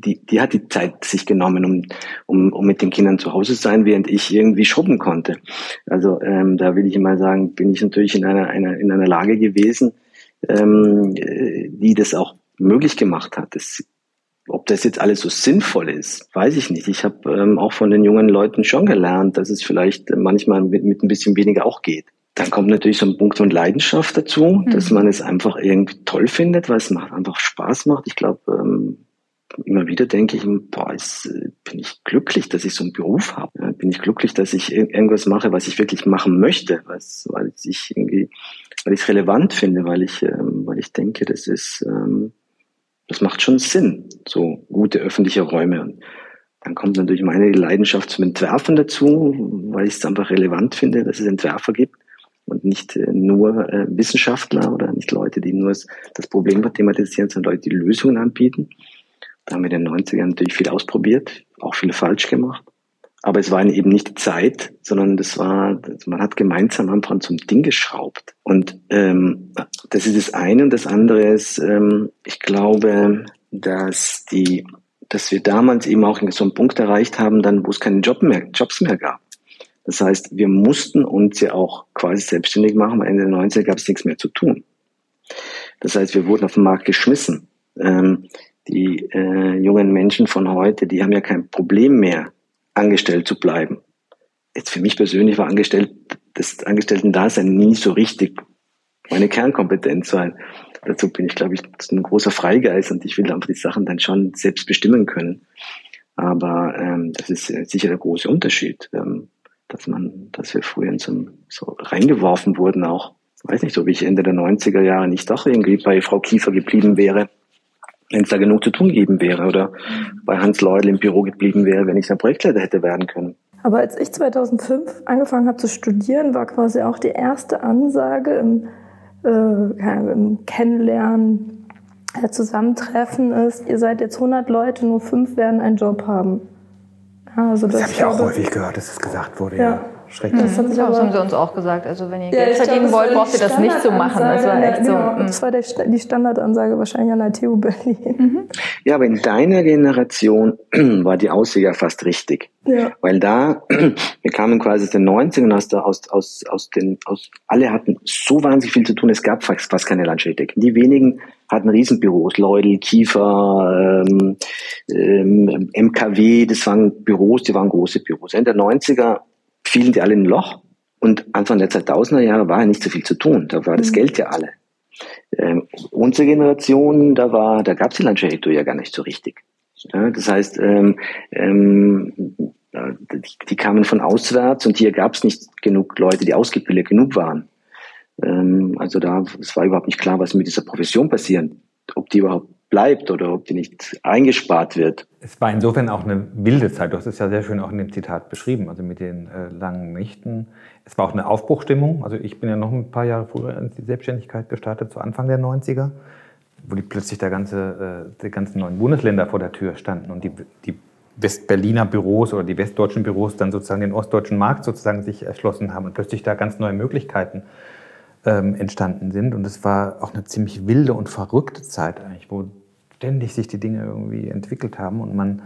die, die hat die Zeit sich genommen, um, um, um mit den Kindern zu Hause zu sein, während ich irgendwie schrubben konnte. Also ähm, da will ich mal sagen, bin ich natürlich in einer, einer, in einer Lage gewesen, ähm, äh, die das auch möglich gemacht hat. Das, ob das jetzt alles so sinnvoll ist, weiß ich nicht. Ich habe ähm, auch von den jungen Leuten schon gelernt, dass es vielleicht manchmal mit, mit ein bisschen weniger auch geht. Dann kommt natürlich so ein Punkt von Leidenschaft dazu, mhm. dass man es einfach irgendwie toll findet, weil es macht einfach Spaß macht. Ich glaube, ähm, immer wieder denke ich, boah, ist, bin ich glücklich, dass ich so einen Beruf habe. Bin ich glücklich, dass ich irgendwas mache, was ich wirklich machen möchte, was, weil ich irgendwie, weil ich es relevant finde, weil ich, ähm, weil ich denke, das ist, ähm, das macht schon Sinn, so gute öffentliche Räume. Und dann kommt natürlich meine Leidenschaft zum Entwerfen dazu, weil ich es einfach relevant finde, dass es Entwerfer gibt und nicht äh, nur äh, Wissenschaftler oder nicht Leute, die nur das Problem thematisieren, sondern Leute, die Lösungen anbieten. Da haben wir in den 90ern natürlich viel ausprobiert, auch viel falsch gemacht. Aber es war eben nicht Zeit, sondern das war, man hat gemeinsam einfach zum Ding geschraubt. Und ähm, das ist das eine. Und das andere ist, ähm, ich glaube, dass die, dass wir damals eben auch so einen Punkt erreicht haben, dann, wo es keine Job mehr, Jobs mehr gab. Das heißt, wir mussten uns ja auch quasi selbstständig machen, weil Ende der 90er gab es nichts mehr zu tun. Das heißt, wir wurden auf den Markt geschmissen. Ähm, die äh, jungen Menschen von heute, die haben ja kein Problem mehr, angestellt zu bleiben. Jetzt für mich persönlich war angestellt, das Angestellten-Dasein nie so richtig meine Kernkompetenz, weil dazu bin ich, glaube ich, ein großer Freigeist und ich will einfach die Sachen dann schon selbst bestimmen können. Aber ähm, das ist sicher der große Unterschied, ähm, dass man, dass wir früher in so, so reingeworfen wurden auch. Ich weiß nicht, ob ich Ende der 90er Jahre nicht doch irgendwie bei Frau Kiefer geblieben wäre, wenn es da genug zu tun gegeben wäre oder bei Hans Leudl im Büro geblieben wäre, wenn ich ein Projektleiter hätte werden können. Aber als ich 2005 angefangen habe zu studieren, war quasi auch die erste Ansage im, äh, im Kennenlernen, äh, Zusammentreffen ist, ihr seid jetzt 100 Leute, nur fünf werden einen Job haben. Also das, das habe ich auch häufig gehört, dass es gesagt wurde. ja. ja schrecklich. Das, das haben sie uns auch gesagt. Also wenn ihr ja, Geld verdienen wollt, braucht ihr das nicht zu machen. Das war echt so. Genau, das war der, die Standardansage wahrscheinlich an der TU Berlin. Mhm. Ja, aber in deiner Generation war die Aussage ja fast richtig. Ja. Weil da, wir kamen quasi aus den 90ern aus, der, aus, aus, aus den, aus, alle hatten so wahnsinnig viel zu tun, es gab fast, fast keine Landschaftsarchitekten. Die wenigen hatten Riesenbüros, Leudel, Kiefer, ähm, ähm, MKW, das waren Büros, die waren große Büros. In der 90er fielen die alle in ein Loch. Und Anfang der 2000er Jahre war ja nicht so viel zu tun. Da war das mhm. Geld ja alle. Ähm, unsere Generation, da war, da gab es die Landschaftsarchitektur ja gar nicht so richtig. Ja, das heißt, ähm, ähm, die, die, kamen von auswärts und hier gab es nicht genug Leute, die ausgebildet genug waren. Ähm, also da, es war überhaupt nicht klar, was mit dieser Profession passieren, ob die überhaupt bleibt oder ob die nicht eingespart wird. Es war insofern auch eine wilde Zeit. Du hast es ja sehr schön auch in dem Zitat beschrieben, also mit den äh, langen Nächten. Es war auch eine Aufbruchstimmung. Also ich bin ja noch ein paar Jahre früher in die Selbstständigkeit gestartet, zu Anfang der 90er, wo die plötzlich der ganze, äh, die ganzen neuen Bundesländer vor der Tür standen und die, die Westberliner Büros oder die westdeutschen Büros dann sozusagen den ostdeutschen Markt sozusagen sich erschlossen haben und plötzlich da ganz neue Möglichkeiten ähm, entstanden sind. Und es war auch eine ziemlich wilde und verrückte Zeit eigentlich, wo ständig sich die Dinge irgendwie entwickelt haben und man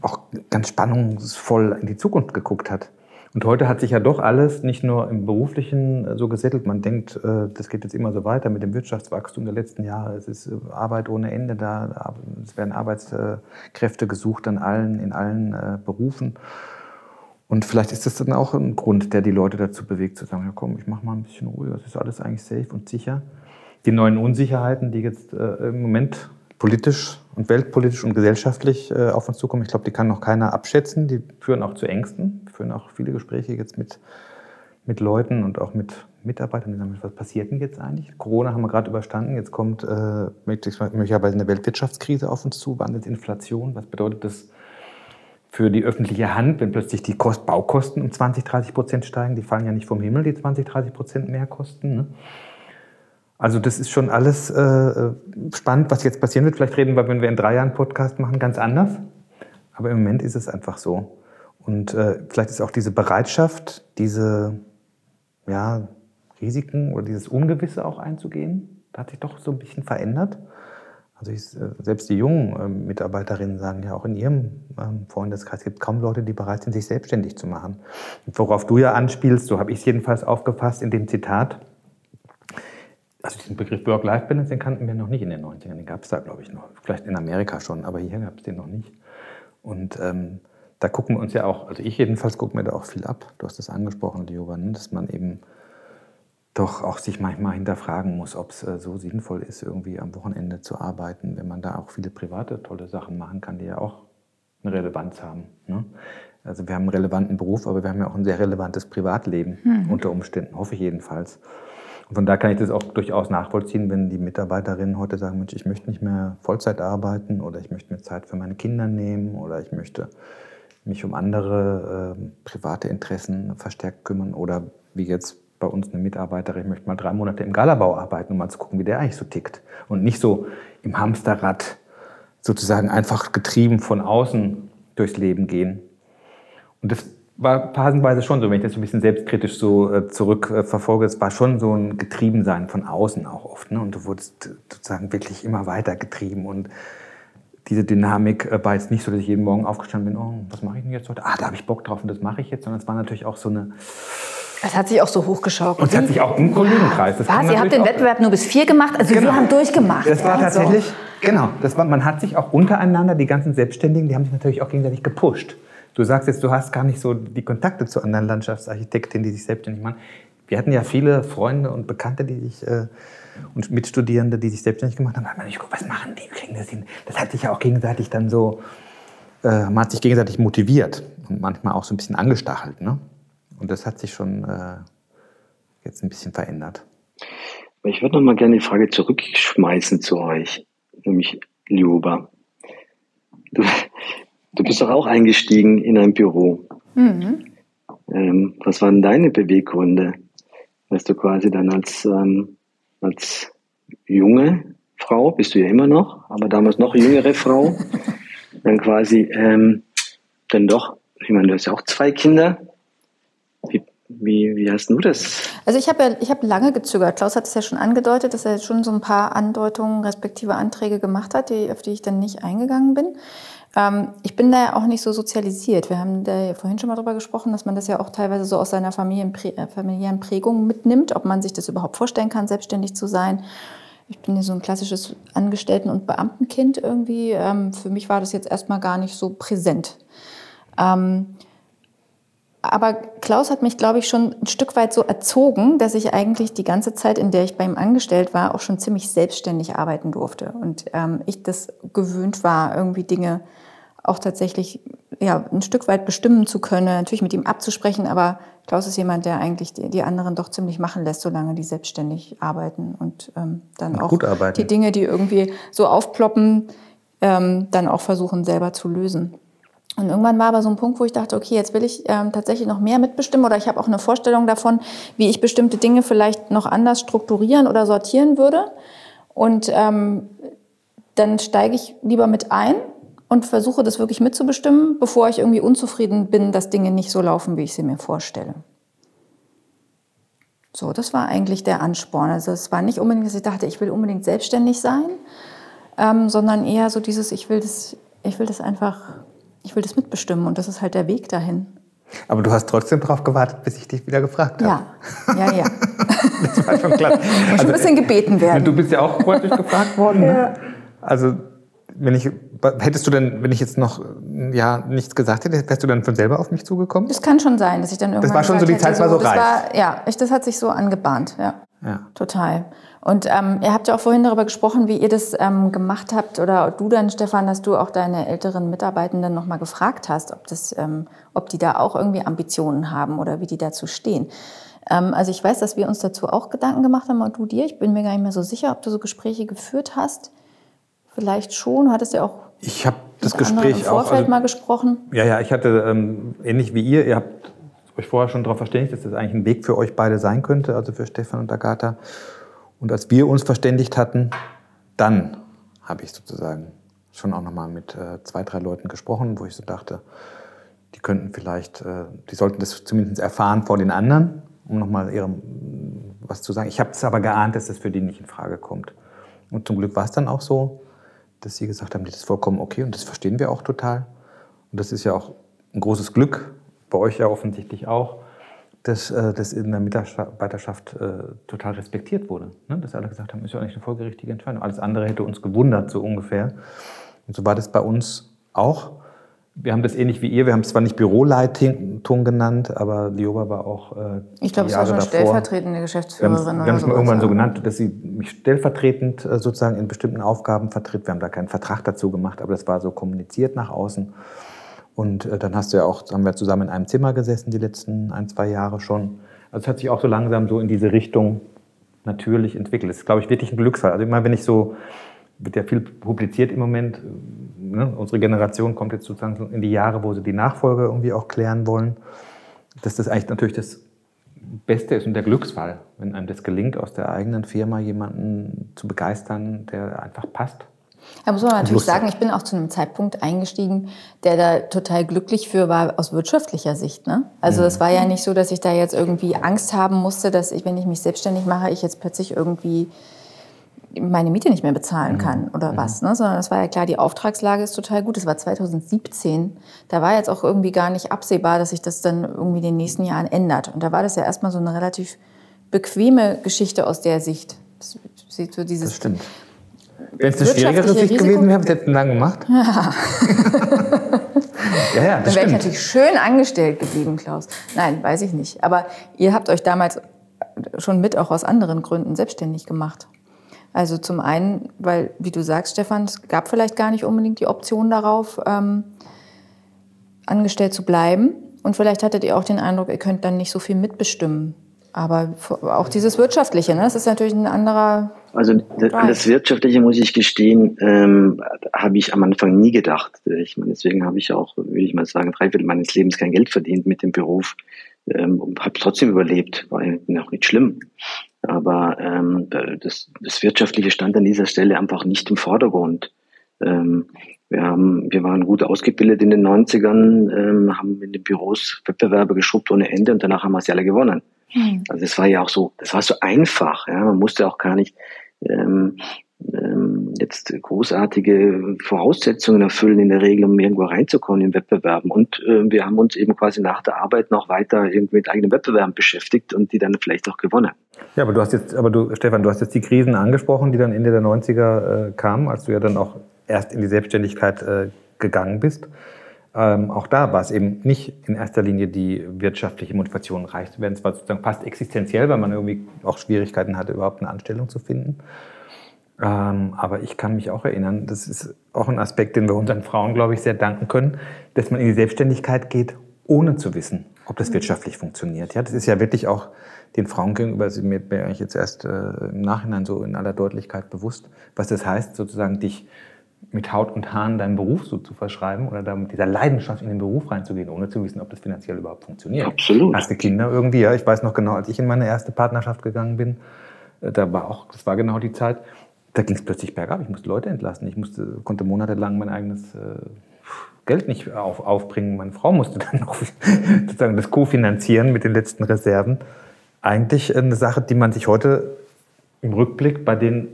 auch ganz spannungsvoll in die Zukunft geguckt hat. Und heute hat sich ja doch alles nicht nur im Beruflichen äh, so gesettelt. Man denkt, äh, das geht jetzt immer so weiter mit dem Wirtschaftswachstum der letzten Jahre. Es ist äh, Arbeit ohne Ende da. Es werden Arbeitskräfte gesucht an allen, in allen Berufen. Und vielleicht ist das dann auch ein Grund, der die Leute dazu bewegt, zu sagen, ja komm, ich mache mal ein bisschen ruhiger, es ist alles eigentlich safe und sicher. Die neuen Unsicherheiten, die jetzt äh, im Moment politisch und weltpolitisch und gesellschaftlich äh, auf uns zukommen, ich glaube, die kann noch keiner abschätzen. Die führen auch zu Ängsten, die führen auch viele Gespräche jetzt mit, mit Leuten und auch mit Mitarbeitern, die sagen, was passiert denn jetzt eigentlich? Corona haben wir gerade überstanden, jetzt kommt äh, möglicherweise eine Weltwirtschaftskrise auf uns zu, wandelt Inflation. Was bedeutet das für die öffentliche Hand, wenn plötzlich die Kost Baukosten um 20, 30 Prozent steigen, die fallen ja nicht vom Himmel, die 20, 30 Prozent mehr kosten. Ne? Also das ist schon alles äh, spannend, was jetzt passieren wird. Vielleicht reden wir, wenn wir in drei Jahren Podcast machen, ganz anders. Aber im Moment ist es einfach so. Und äh, vielleicht ist auch diese Bereitschaft, diese ja, Risiken oder dieses Ungewisse auch einzugehen, Da hat sich doch so ein bisschen verändert. Also ich, äh, selbst die jungen ähm, Mitarbeiterinnen sagen ja auch in ihrem ähm, Freundeskreis, es gibt kaum Leute, die bereit sind, sich selbstständig zu machen. Und worauf du ja anspielst, so habe ich es jedenfalls aufgefasst in dem Zitat, also diesen Begriff Work-Life-Balance, den kannten wir noch nicht in den 90ern. Den gab es da, glaube ich, noch. Vielleicht in Amerika schon, aber hier gab es den noch nicht. Und ähm, da gucken wir uns ja auch, also ich jedenfalls gucke mir da auch viel ab. Du hast das angesprochen, ne? dass man eben doch auch sich manchmal hinterfragen muss, ob es äh, so sinnvoll ist, irgendwie am Wochenende zu arbeiten, wenn man da auch viele private tolle Sachen machen kann, die ja auch eine Relevanz haben. Ne? Also wir haben einen relevanten Beruf, aber wir haben ja auch ein sehr relevantes Privatleben mhm. unter Umständen, hoffe ich jedenfalls. Und von da kann ich das auch durchaus nachvollziehen, wenn die Mitarbeiterinnen heute sagen, Mensch, ich möchte nicht mehr Vollzeit arbeiten oder ich möchte mir Zeit für meine Kinder nehmen oder ich möchte mich um andere äh, private Interessen verstärkt kümmern oder wie jetzt bei uns eine Mitarbeiterin, ich möchte mal drei Monate im Galabau arbeiten, um mal zu gucken, wie der eigentlich so tickt. Und nicht so im Hamsterrad sozusagen einfach getrieben von außen durchs Leben gehen. Und das war phasenweise schon so, wenn ich das so ein bisschen selbstkritisch so äh, zurückverfolge, äh, es war schon so ein Getriebensein von außen auch oft. Ne? Und du wurdest sozusagen wirklich immer weiter getrieben. Und diese Dynamik äh, war jetzt nicht so, dass ich jeden Morgen aufgestanden bin, oh, was mache ich denn jetzt heute? Ah, da habe ich Bock drauf und das mache ich jetzt. Sondern es war natürlich auch so eine es hat sich auch so hochgeschaukelt. Und es hat sich auch im Kollegenkreis. Das Was? Ihr habt den Wettbewerb nur bis vier gemacht? Also genau. wir haben durchgemacht. Das war tatsächlich, so. genau. Das war, man hat sich auch untereinander, die ganzen Selbstständigen, die haben sich natürlich auch gegenseitig gepusht. Du sagst jetzt, du hast gar nicht so die Kontakte zu anderen Landschaftsarchitektinnen, die sich selbstständig machen. Wir hatten ja viele Freunde und Bekannte, die sich äh, und Mitstudierende, die sich selbstständig gemacht haben. Da hat man nicht was machen die, kriegen das hin? Das hat sich ja auch gegenseitig dann so, äh, man hat sich gegenseitig motiviert und manchmal auch so ein bisschen angestachelt. Ne? Und das hat sich schon äh, jetzt ein bisschen verändert. Ich würde noch mal gerne die Frage zurückschmeißen zu euch, nämlich Liuba. Du, du bist doch auch eingestiegen in ein Büro. Mhm. Ähm, was waren deine Beweggründe, dass du quasi dann als, ähm, als junge Frau, bist du ja immer noch, aber damals noch jüngere Frau, dann quasi ähm, dann doch, ich meine, du hast ja auch zwei Kinder, wie, wie, wie hast du das? Also ich habe ja, ich habe lange gezögert. Klaus hat es ja schon angedeutet, dass er schon so ein paar Andeutungen respektive Anträge gemacht hat, die, auf die ich dann nicht eingegangen bin. Ähm, ich bin da ja auch nicht so sozialisiert. Wir haben da ja vorhin schon mal drüber gesprochen, dass man das ja auch teilweise so aus seiner äh, familiären Prägung mitnimmt, ob man sich das überhaupt vorstellen kann, selbstständig zu sein. Ich bin ja so ein klassisches Angestellten- und Beamtenkind irgendwie. Ähm, für mich war das jetzt erstmal gar nicht so präsent. Ähm, aber Klaus hat mich, glaube ich, schon ein Stück weit so erzogen, dass ich eigentlich die ganze Zeit, in der ich bei ihm angestellt war, auch schon ziemlich selbstständig arbeiten durfte. Und ähm, ich das gewöhnt war, irgendwie Dinge auch tatsächlich ja, ein Stück weit bestimmen zu können, natürlich mit ihm abzusprechen, aber Klaus ist jemand, der eigentlich die, die anderen doch ziemlich machen lässt, solange die selbstständig arbeiten und ähm, dann und auch die Dinge, die irgendwie so aufploppen, ähm, dann auch versuchen selber zu lösen. Und irgendwann war aber so ein Punkt, wo ich dachte, okay, jetzt will ich ähm, tatsächlich noch mehr mitbestimmen oder ich habe auch eine Vorstellung davon, wie ich bestimmte Dinge vielleicht noch anders strukturieren oder sortieren würde. Und ähm, dann steige ich lieber mit ein und versuche das wirklich mitzubestimmen, bevor ich irgendwie unzufrieden bin, dass Dinge nicht so laufen, wie ich sie mir vorstelle. So, das war eigentlich der Ansporn. Also es war nicht unbedingt, dass ich dachte, ich will unbedingt selbstständig sein, ähm, sondern eher so dieses, ich will das, ich will das einfach ich will das mitbestimmen und das ist halt der Weg dahin. Aber du hast trotzdem darauf gewartet, bis ich dich wieder gefragt habe. Ja, ja, ja. das war schon klar. Muss also, ein bisschen gebeten werden. Du bist ja auch freundlich gefragt worden. Ne? Ja. Also, wenn ich, hättest du denn, wenn ich jetzt noch ja, nichts gesagt hätte, wärst du dann von selber auf mich zugekommen? Das kann schon sein, dass ich dann irgendwann. Das war schon so, die Zeit hätte, war so reif. War, ja, ich, das hat sich so angebahnt, ja. ja. Total. Und ähm, ihr habt ja auch vorhin darüber gesprochen, wie ihr das ähm, gemacht habt oder du dann, Stefan, dass du auch deine älteren Mitarbeitenden nochmal gefragt hast, ob, das, ähm, ob die da auch irgendwie Ambitionen haben oder wie die dazu stehen. Ähm, also ich weiß, dass wir uns dazu auch Gedanken gemacht haben und du dir. Ich bin mir gar nicht mehr so sicher, ob du so Gespräche geführt hast. Vielleicht schon. Du hattest ja auch ich habe das Gespräch im Vorfeld auch, also, mal gesprochen. Ja, ja, ich hatte ähm, ähnlich wie ihr. Ihr habt euch vorher schon darauf verständigt, dass das eigentlich ein Weg für euch beide sein könnte, also für Stefan und Agatha. Und als wir uns verständigt hatten, dann habe ich sozusagen schon auch nochmal mit äh, zwei, drei Leuten gesprochen, wo ich so dachte, die könnten vielleicht, äh, die sollten das zumindest erfahren vor den anderen, um nochmal ihre was zu sagen. Ich habe es aber geahnt, dass das für die nicht in Frage kommt. Und zum Glück war es dann auch so, dass sie gesagt haben, das ist vollkommen okay und das verstehen wir auch total. Und das ist ja auch ein großes Glück, bei euch ja offensichtlich auch, dass äh, das in der Mitarbeiterschaft äh, total respektiert wurde. Ne? Dass alle gesagt haben, ist ja eigentlich eine folgerichtige Entscheidung. Alles andere hätte uns gewundert, so ungefähr. Und so war das bei uns auch. Wir haben das ähnlich wie ihr, wir haben es zwar nicht Büroleitung genannt, aber Lioba war auch. Äh, ich glaube, es war schon davor. stellvertretende Geschäftsführerin. Wir haben es mal irgendwann so genannt, dass sie mich stellvertretend äh, sozusagen in bestimmten Aufgaben vertritt. Wir haben da keinen Vertrag dazu gemacht, aber das war so kommuniziert nach außen. Und äh, dann hast du ja auch, haben wir zusammen in einem Zimmer gesessen die letzten ein, zwei Jahre schon. Also es hat sich auch so langsam so in diese Richtung natürlich entwickelt. Das ist, glaube ich, wirklich ein Glücksfall. Also immer wenn ich so wird ja viel publiziert im Moment. Ne? Unsere Generation kommt jetzt sozusagen in die Jahre, wo sie die Nachfolge irgendwie auch klären wollen. Dass das eigentlich natürlich das Beste ist und der Glücksfall, wenn einem das gelingt, aus der eigenen Firma jemanden zu begeistern, der einfach passt. Da muss man natürlich sagen, ich bin auch zu einem Zeitpunkt eingestiegen, der da total glücklich für war aus wirtschaftlicher Sicht. Ne? Also es war ja nicht so, dass ich da jetzt irgendwie Angst haben musste, dass ich, wenn ich mich selbstständig mache, ich jetzt plötzlich irgendwie meine Miete nicht mehr bezahlen mhm. kann oder mhm. was. Ne? Sondern es war ja klar, die Auftragslage ist total gut. Es war 2017. Da war jetzt auch irgendwie gar nicht absehbar, dass sich das dann irgendwie in den nächsten Jahren ändert. Und da war das ja erstmal so eine relativ bequeme Geschichte aus der Sicht. Das, so dieses das stimmt. Wenn es eine schwierigere Sicht Risiko gewesen wäre, hätten wir lang gemacht. Ja. ja, ja, das Dann wäre ich natürlich schön angestellt geblieben, Klaus. Nein, weiß ich nicht. Aber ihr habt euch damals schon mit auch aus anderen Gründen selbstständig gemacht. Also zum einen, weil, wie du sagst, Stefan, es gab vielleicht gar nicht unbedingt die Option darauf, ähm, angestellt zu bleiben. Und vielleicht hattet ihr auch den Eindruck, ihr könnt dann nicht so viel mitbestimmen. Aber auch dieses Wirtschaftliche, ne? das ist natürlich ein anderer. Also das Wirtschaftliche, muss ich gestehen, ähm, habe ich am Anfang nie gedacht. Ich meine, deswegen habe ich auch, würde ich mal sagen, drei Viertel meines Lebens kein Geld verdient mit dem Beruf ähm, und habe trotzdem überlebt. War auch nicht schlimm. Aber ähm, das, das Wirtschaftliche stand an dieser Stelle einfach nicht im Vordergrund. Ähm, wir, haben, wir waren gut ausgebildet in den 90ern, ähm, haben in den Büros Wettbewerbe geschrubbt ohne Ende und danach haben wir sie alle gewonnen. Mhm. Also das war ja auch so, das war so einfach. Ja? Man musste auch gar nicht ähm, ähm, jetzt großartige Voraussetzungen erfüllen in der Regel, um irgendwo reinzukommen in Wettbewerben. Und äh, wir haben uns eben quasi nach der Arbeit noch weiter irgendwie mit eigenen Wettbewerben beschäftigt und die dann vielleicht auch gewonnen. Ja, aber du hast jetzt, aber du, Stefan, du hast jetzt die Krisen angesprochen, die dann Ende der 90er äh, kamen, als du ja dann auch erst in die Selbstständigkeit äh, gegangen bist. Ähm, auch da war es eben nicht in erster Linie die wirtschaftliche Motivation, reich zu werden. Es war sozusagen fast existenziell, weil man irgendwie auch Schwierigkeiten hatte, überhaupt eine Anstellung zu finden. Ähm, aber ich kann mich auch erinnern, das ist auch ein Aspekt, den wir unseren Frauen, glaube ich, sehr danken können, dass man in die Selbstständigkeit geht, ohne zu wissen, ob das wirtschaftlich funktioniert. Ja, das ist ja wirklich auch den Frauen gegenüber, sind mir eigentlich jetzt erst äh, im Nachhinein so in aller Deutlichkeit bewusst, was das heißt, sozusagen dich mit Haut und Haaren deinem Beruf so zu verschreiben oder da mit dieser Leidenschaft in den Beruf reinzugehen, ohne zu wissen, ob das finanziell überhaupt funktioniert. Absolut. Hast du Kinder irgendwie? Ja, ich weiß noch genau, als ich in meine erste Partnerschaft gegangen bin, äh, da war auch, das war genau die Zeit, da ging es plötzlich bergab. Ich musste Leute entlassen. Ich musste, konnte monatelang mein eigenes äh, Geld nicht auf, aufbringen. Meine Frau musste dann noch sozusagen das kofinanzieren mit den letzten Reserven. Eigentlich eine Sache, die man sich heute im Rückblick bei den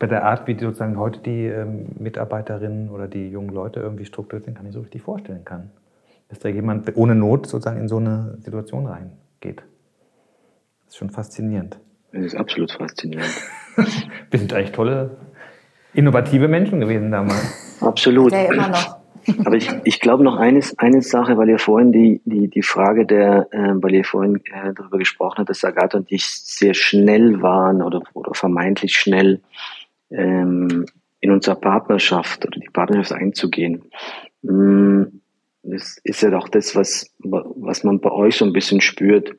bei der Art, wie sozusagen heute die ähm, Mitarbeiterinnen oder die jungen Leute irgendwie strukturiert sind, gar nicht so richtig vorstellen kann. Dass da jemand ohne Not sozusagen in so eine Situation reingeht. Das ist schon faszinierend. Das ist absolut faszinierend. Wir sind eigentlich tolle, innovative Menschen gewesen damals. Absolut. Ja, immer noch. Aber ich, ich glaube noch eines, eine Sache, weil ihr vorhin die, die, die Frage der, äh, weil ihr vorhin äh, darüber gesprochen habt, dass Agatha und ich sehr schnell waren oder, oder vermeintlich schnell ähm, in unserer Partnerschaft oder die Partnerschaft einzugehen. Mm, das ist ja auch das, was, was man bei euch so ein bisschen spürt.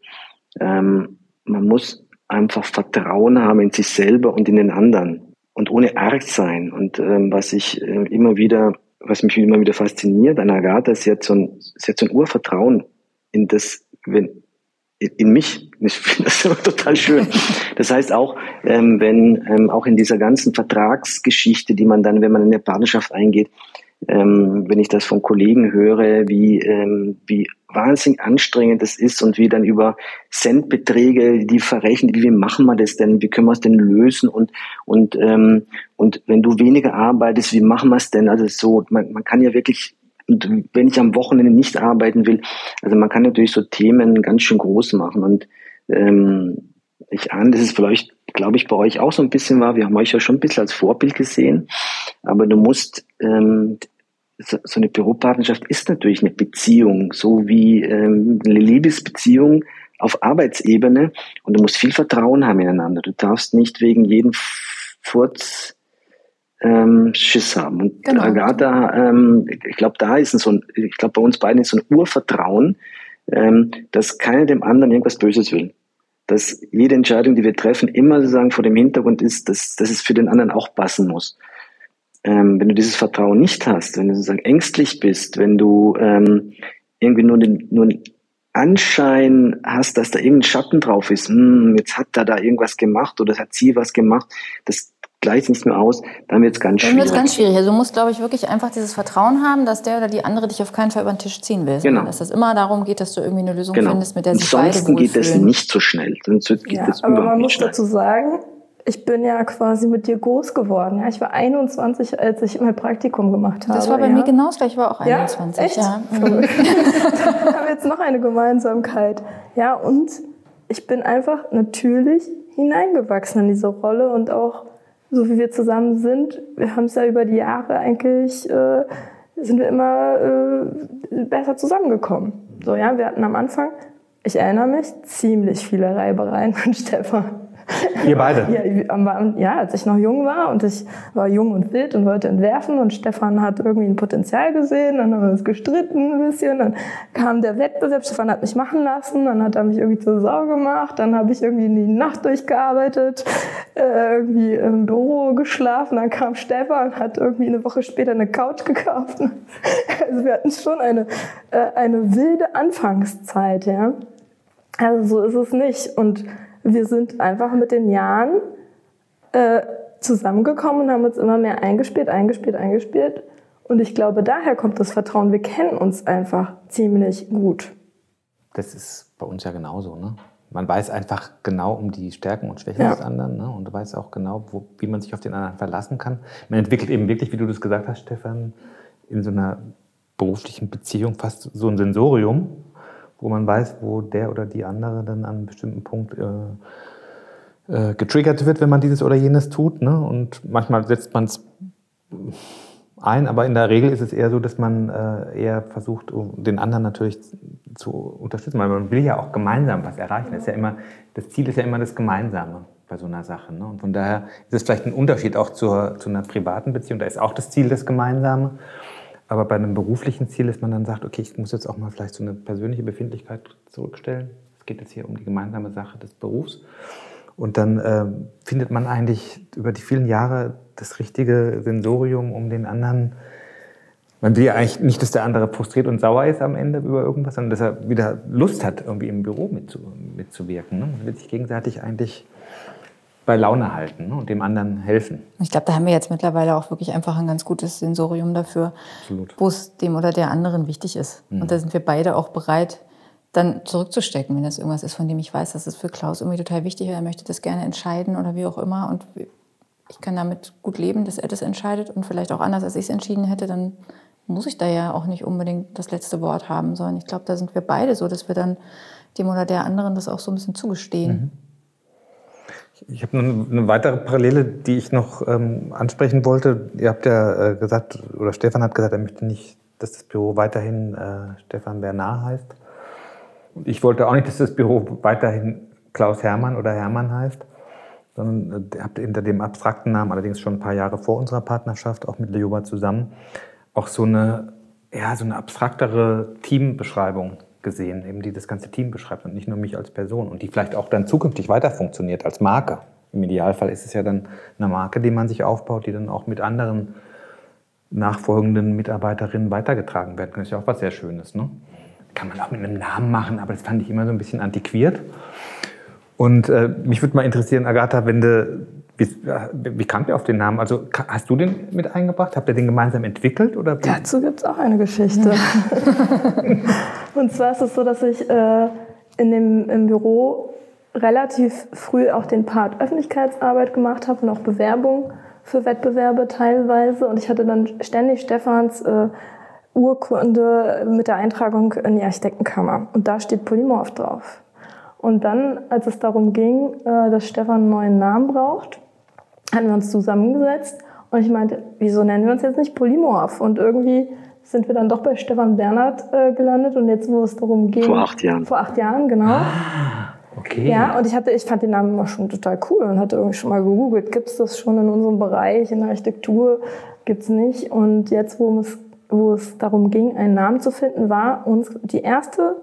Ähm, man muss einfach Vertrauen haben in sich selber und in den anderen und ohne arg sein. Und ähm, was ich äh, immer wieder, was mich immer wieder fasziniert an Agatha, sie hat so ein, sie hat so ein Urvertrauen in das, wenn, in mich. Ich finde das total schön. Das heißt auch, ähm, wenn ähm, auch in dieser ganzen Vertragsgeschichte, die man dann, wenn man in eine Partnerschaft eingeht, ähm, wenn ich das von Kollegen höre, wie, ähm, wie wahnsinnig anstrengend das ist und wie dann über Centbeträge die verrechnen, wie, wie machen wir das denn, wie können wir es denn lösen und, und, ähm, und wenn du weniger arbeitest, wie machen wir es denn? Also so, man, man kann ja wirklich und wenn ich am Wochenende nicht arbeiten will, also man kann natürlich so Themen ganz schön groß machen und ähm, ich ahne, dass es vielleicht, glaube ich, bei euch auch so ein bisschen war. Wir haben euch ja schon ein bisschen als Vorbild gesehen, aber du musst ähm, so, so eine Büropartnerschaft ist natürlich eine Beziehung, so wie ähm, eine Liebesbeziehung auf Arbeitsebene und du musst viel Vertrauen haben ineinander. Du darfst nicht wegen jedem Furz ähm, Schiss haben. Und genau. Agatha, ähm, ich glaube, da ist ein so ein, ich glaube, bei uns beiden ist so ein Urvertrauen, ähm, dass keiner dem anderen irgendwas Böses will. Dass jede Entscheidung, die wir treffen, immer sozusagen vor dem Hintergrund ist, dass, dass es für den anderen auch passen muss. Ähm, wenn du dieses Vertrauen nicht hast, wenn du sozusagen ängstlich bist, wenn du ähm, irgendwie nur, den, nur einen Anschein hast, dass da irgendein Schatten drauf ist, hm, jetzt hat er da irgendwas gemacht oder hat sie was gemacht, das, gleicht nicht mehr aus, dann wird es ganz schwierig. Dann wird es ganz schwierig. Also du musst, glaube ich, wirklich einfach dieses Vertrauen haben, dass der oder die andere dich auf keinen Fall über den Tisch ziehen will. Genau. Dass es immer darum geht, dass du irgendwie eine Lösung genau. findest, mit der sich Ansonsten beide geht es nicht so schnell. Sonst geht ja, das aber man muss schnell. dazu sagen, ich bin ja quasi mit dir groß geworden. Ja, ich war 21, als ich mein Praktikum gemacht habe. Das war bei ja. mir genauso. Ich war auch 21. Ja, echt? ja. haben wir jetzt noch eine Gemeinsamkeit. Ja, und ich bin einfach natürlich hineingewachsen in diese Rolle und auch so wie wir zusammen sind, wir haben es ja über die Jahre eigentlich, äh, sind wir immer äh, besser zusammengekommen. So, ja, wir hatten am Anfang, ich erinnere mich, ziemlich viele Reibereien mit Stefan. Ihr beide? Ja, ja, als ich noch jung war und ich war jung und wild und wollte entwerfen und Stefan hat irgendwie ein Potenzial gesehen, dann haben wir uns gestritten ein bisschen, dann kam der Wettbewerb, Stefan hat mich machen lassen, dann hat er mich irgendwie zur Sau gemacht, dann habe ich irgendwie in die Nacht durchgearbeitet, äh, irgendwie im Büro geschlafen, dann kam Stefan, hat irgendwie eine Woche später eine Couch gekauft. Also wir hatten schon eine, äh, eine wilde Anfangszeit, ja. Also so ist es nicht und wir sind einfach mit den Jahren äh, zusammengekommen und haben uns immer mehr eingespielt, eingespielt, eingespielt. Und ich glaube, daher kommt das Vertrauen. Wir kennen uns einfach ziemlich gut. Das ist bei uns ja genauso. Ne? Man weiß einfach genau um die Stärken und Schwächen ja. des anderen ne? und weiß auch genau, wo, wie man sich auf den anderen verlassen kann. Man entwickelt eben wirklich, wie du das gesagt hast, Stefan, in so einer beruflichen Beziehung fast so ein Sensorium, wo man weiß, wo der oder die andere dann an einem bestimmten Punkt äh, äh, getriggert wird, wenn man dieses oder jenes tut. Ne? Und manchmal setzt man es ein, aber in der Regel ist es eher so, dass man äh, eher versucht, den anderen natürlich zu unterstützen, weil man will ja auch gemeinsam was erreichen. Das, ist ja immer, das Ziel ist ja immer das Gemeinsame bei so einer Sache. Ne? Und von daher ist es vielleicht ein Unterschied auch zur, zu einer privaten Beziehung. Da ist auch das Ziel das Gemeinsame. Aber bei einem beruflichen Ziel ist man dann sagt, okay, ich muss jetzt auch mal vielleicht so eine persönliche Befindlichkeit zurückstellen. Es geht jetzt hier um die gemeinsame Sache des Berufs. Und dann äh, findet man eigentlich über die vielen Jahre das richtige Sensorium, um den anderen. Man will ja eigentlich nicht, dass der andere frustriert und sauer ist am Ende über irgendwas, sondern dass er wieder Lust hat, irgendwie im Büro mitzu, mitzuwirken. Ne? Man will sich gegenseitig eigentlich bei Laune halten und dem anderen helfen. Ich glaube, da haben wir jetzt mittlerweile auch wirklich einfach ein ganz gutes Sensorium dafür, wo es dem oder der anderen wichtig ist. Mhm. Und da sind wir beide auch bereit, dann zurückzustecken, wenn das irgendwas ist, von dem ich weiß, das ist für Klaus irgendwie total wichtig, er möchte das gerne entscheiden oder wie auch immer. Und ich kann damit gut leben, dass er das entscheidet und vielleicht auch anders, als ich es entschieden hätte, dann muss ich da ja auch nicht unbedingt das letzte Wort haben, sondern ich glaube, da sind wir beide so, dass wir dann dem oder der anderen das auch so ein bisschen zugestehen. Mhm. Ich habe eine weitere Parallele, die ich noch ähm, ansprechen wollte. Ihr habt ja äh, gesagt, oder Stefan hat gesagt, er möchte nicht, dass das Büro weiterhin äh, Stefan Bernard heißt. Und ich wollte auch nicht, dass das Büro weiterhin Klaus Hermann oder Hermann heißt, sondern äh, ihr habt hinter dem abstrakten Namen, allerdings schon ein paar Jahre vor unserer Partnerschaft, auch mit Leoba zusammen, auch so eine, ja, so eine abstraktere Teambeschreibung gesehen, eben die das ganze Team beschreibt und nicht nur mich als Person und die vielleicht auch dann zukünftig weiter funktioniert als Marke. Im Idealfall ist es ja dann eine Marke, die man sich aufbaut, die dann auch mit anderen nachfolgenden Mitarbeiterinnen weitergetragen werden kann. Das ist ja auch was sehr Schönes. Ne? Kann man auch mit einem Namen machen, aber das fand ich immer so ein bisschen antiquiert. Und äh, mich würde mal interessieren, Agatha, wenn du, wie, kamt ihr auf den Namen? Also hast du den mit eingebracht? Habt ihr den gemeinsam entwickelt? Oder? Dazu gibt es auch eine Geschichte. und zwar ist es so, dass ich äh, in dem, im Büro relativ früh auch den Part Öffentlichkeitsarbeit gemacht habe und auch Bewerbung für Wettbewerbe teilweise. Und ich hatte dann ständig Stefans äh, Urkunde mit der Eintragung in die Architektenkammer. Und da steht Polymorph drauf. Und dann, als es darum ging, äh, dass Stefan einen neuen Namen braucht, hatten wir uns zusammengesetzt und ich meinte, wieso nennen wir uns jetzt nicht Polymorph? Und irgendwie sind wir dann doch bei Stefan Bernhard äh, gelandet und jetzt, wo es darum ging. Vor acht Jahren. Vor acht Jahren, genau. Okay. Ja, und ich hatte, ich fand den Namen immer schon total cool und hatte irgendwie schon mal gegoogelt, gibt es das schon in unserem Bereich, in der Architektur? Gibt's nicht. Und jetzt, wo es, wo es darum ging, einen Namen zu finden, war uns die erste,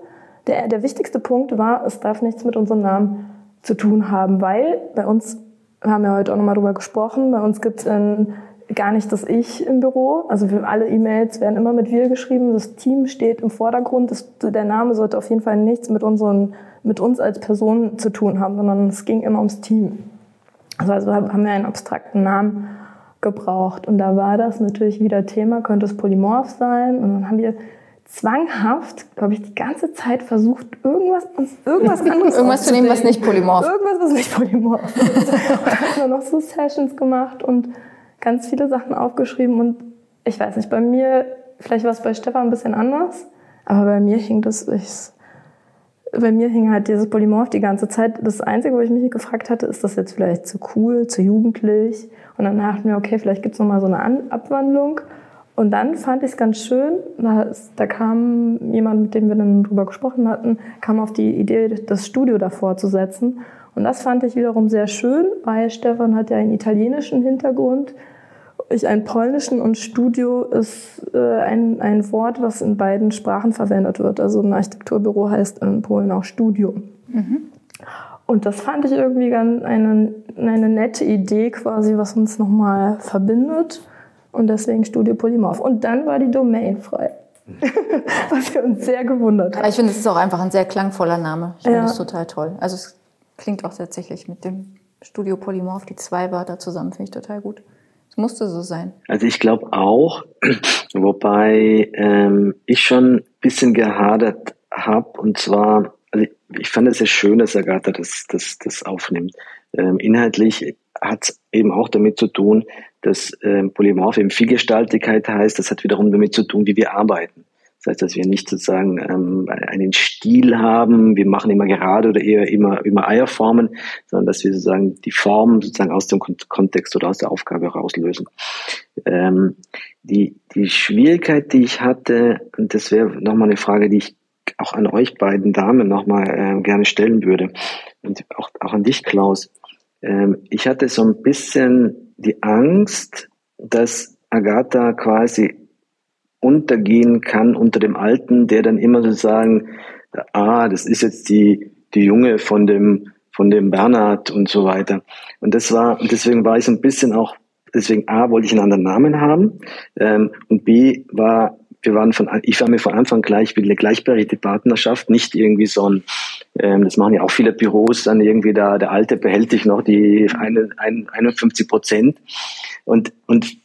der, der wichtigste Punkt war, es darf nichts mit unserem Namen zu tun haben, weil bei uns, haben ja heute auch nochmal drüber gesprochen, bei uns gibt's ein gar nicht das Ich im Büro. Also alle E-Mails werden immer mit wir geschrieben. Das Team steht im Vordergrund. Das, der Name sollte auf jeden Fall nichts mit, unseren, mit uns als Person zu tun haben, sondern es ging immer ums Team. Also, also haben wir einen abstrakten Namen gebraucht. Und da war das natürlich wieder Thema, könnte es Polymorph sein. Und dann haben wir zwanghaft, glaube ich, die ganze Zeit versucht, irgendwas, uns irgendwas anderes Irgendwas zu nehmen, was nicht polymorph. Irgendwas, was nicht polymorph ist. und dann haben wir noch so Sessions gemacht und ganz viele Sachen aufgeschrieben. Und ich weiß nicht, bei mir, vielleicht war es bei Stefan ein bisschen anders, aber bei mir hing das, ich, bei mir hing halt dieses Polymorph die ganze Zeit. Das Einzige, wo ich mich gefragt hatte, ist das jetzt vielleicht zu cool, zu jugendlich? Und dann dachten wir, okay, vielleicht gibt's noch mal so eine An Abwandlung. Und dann fand ich es ganz schön, da, da kam jemand, mit dem wir dann drüber gesprochen hatten, kam auf die Idee, das Studio davor zu setzen. Und das fand ich wiederum sehr schön, weil Stefan hat ja einen italienischen Hintergrund, ich einen polnischen und Studio ist äh, ein, ein Wort, was in beiden Sprachen verwendet wird. Also ein Architekturbüro heißt in Polen auch Studio. Und das fand ich irgendwie ganz eine, eine nette Idee quasi, was uns nochmal verbindet. Und deswegen Studio Polymorph. Und dann war die Domain frei. was wir uns sehr gewundert haben. Aber ich finde, es ist auch einfach ein sehr klangvoller Name. Ich finde Ja. es total toll. Also es klingt auch tatsächlich mit dem Studio Polymorph, die zwei Wörter zusammen, finde ich total gut. Es musste so sein. Also ich glaube auch, wobei ähm, ich schon ein bisschen gehadert habe und zwar, also ich, ich fand es sehr schön, dass Agatha das, das, das aufnimmt. Ähm, inhaltlich hat es eben auch damit zu tun, dass ähm, Polymorph eben Vielgestaltigkeit heißt, das hat wiederum damit zu tun, wie wir arbeiten. Das heißt, dass wir nicht sozusagen ähm, einen Stil haben, wir machen immer gerade oder eher immer, immer Eierformen, sondern dass wir sozusagen die Form sozusagen aus dem Kon- Kontext oder aus der Aufgabe herauslösen. Ähm, die, die Schwierigkeit, die ich hatte, und das wäre nochmal eine Frage, die ich auch an euch beiden Damen nochmal äh, gerne stellen würde, und auch, auch an dich, Klaus. Ähm, ich hatte so ein bisschen die Angst, dass Agatha quasi untergehen kann unter dem Alten, der dann immer so sagen, ah, das ist jetzt die, die Junge von dem, von dem Bernhard und so weiter. Und das war, deswegen war ich so ein bisschen auch, deswegen A, wollte ich einen anderen Namen haben, ähm, und B, war, wir waren von, ich war mir von Anfang gleich wie eine gleichberechtigte Partnerschaft, nicht irgendwie so ein, ähm, das machen ja auch viele Büros, dann irgendwie da, der Alte behält sich noch die eine, ein, 51 Prozent. Und, und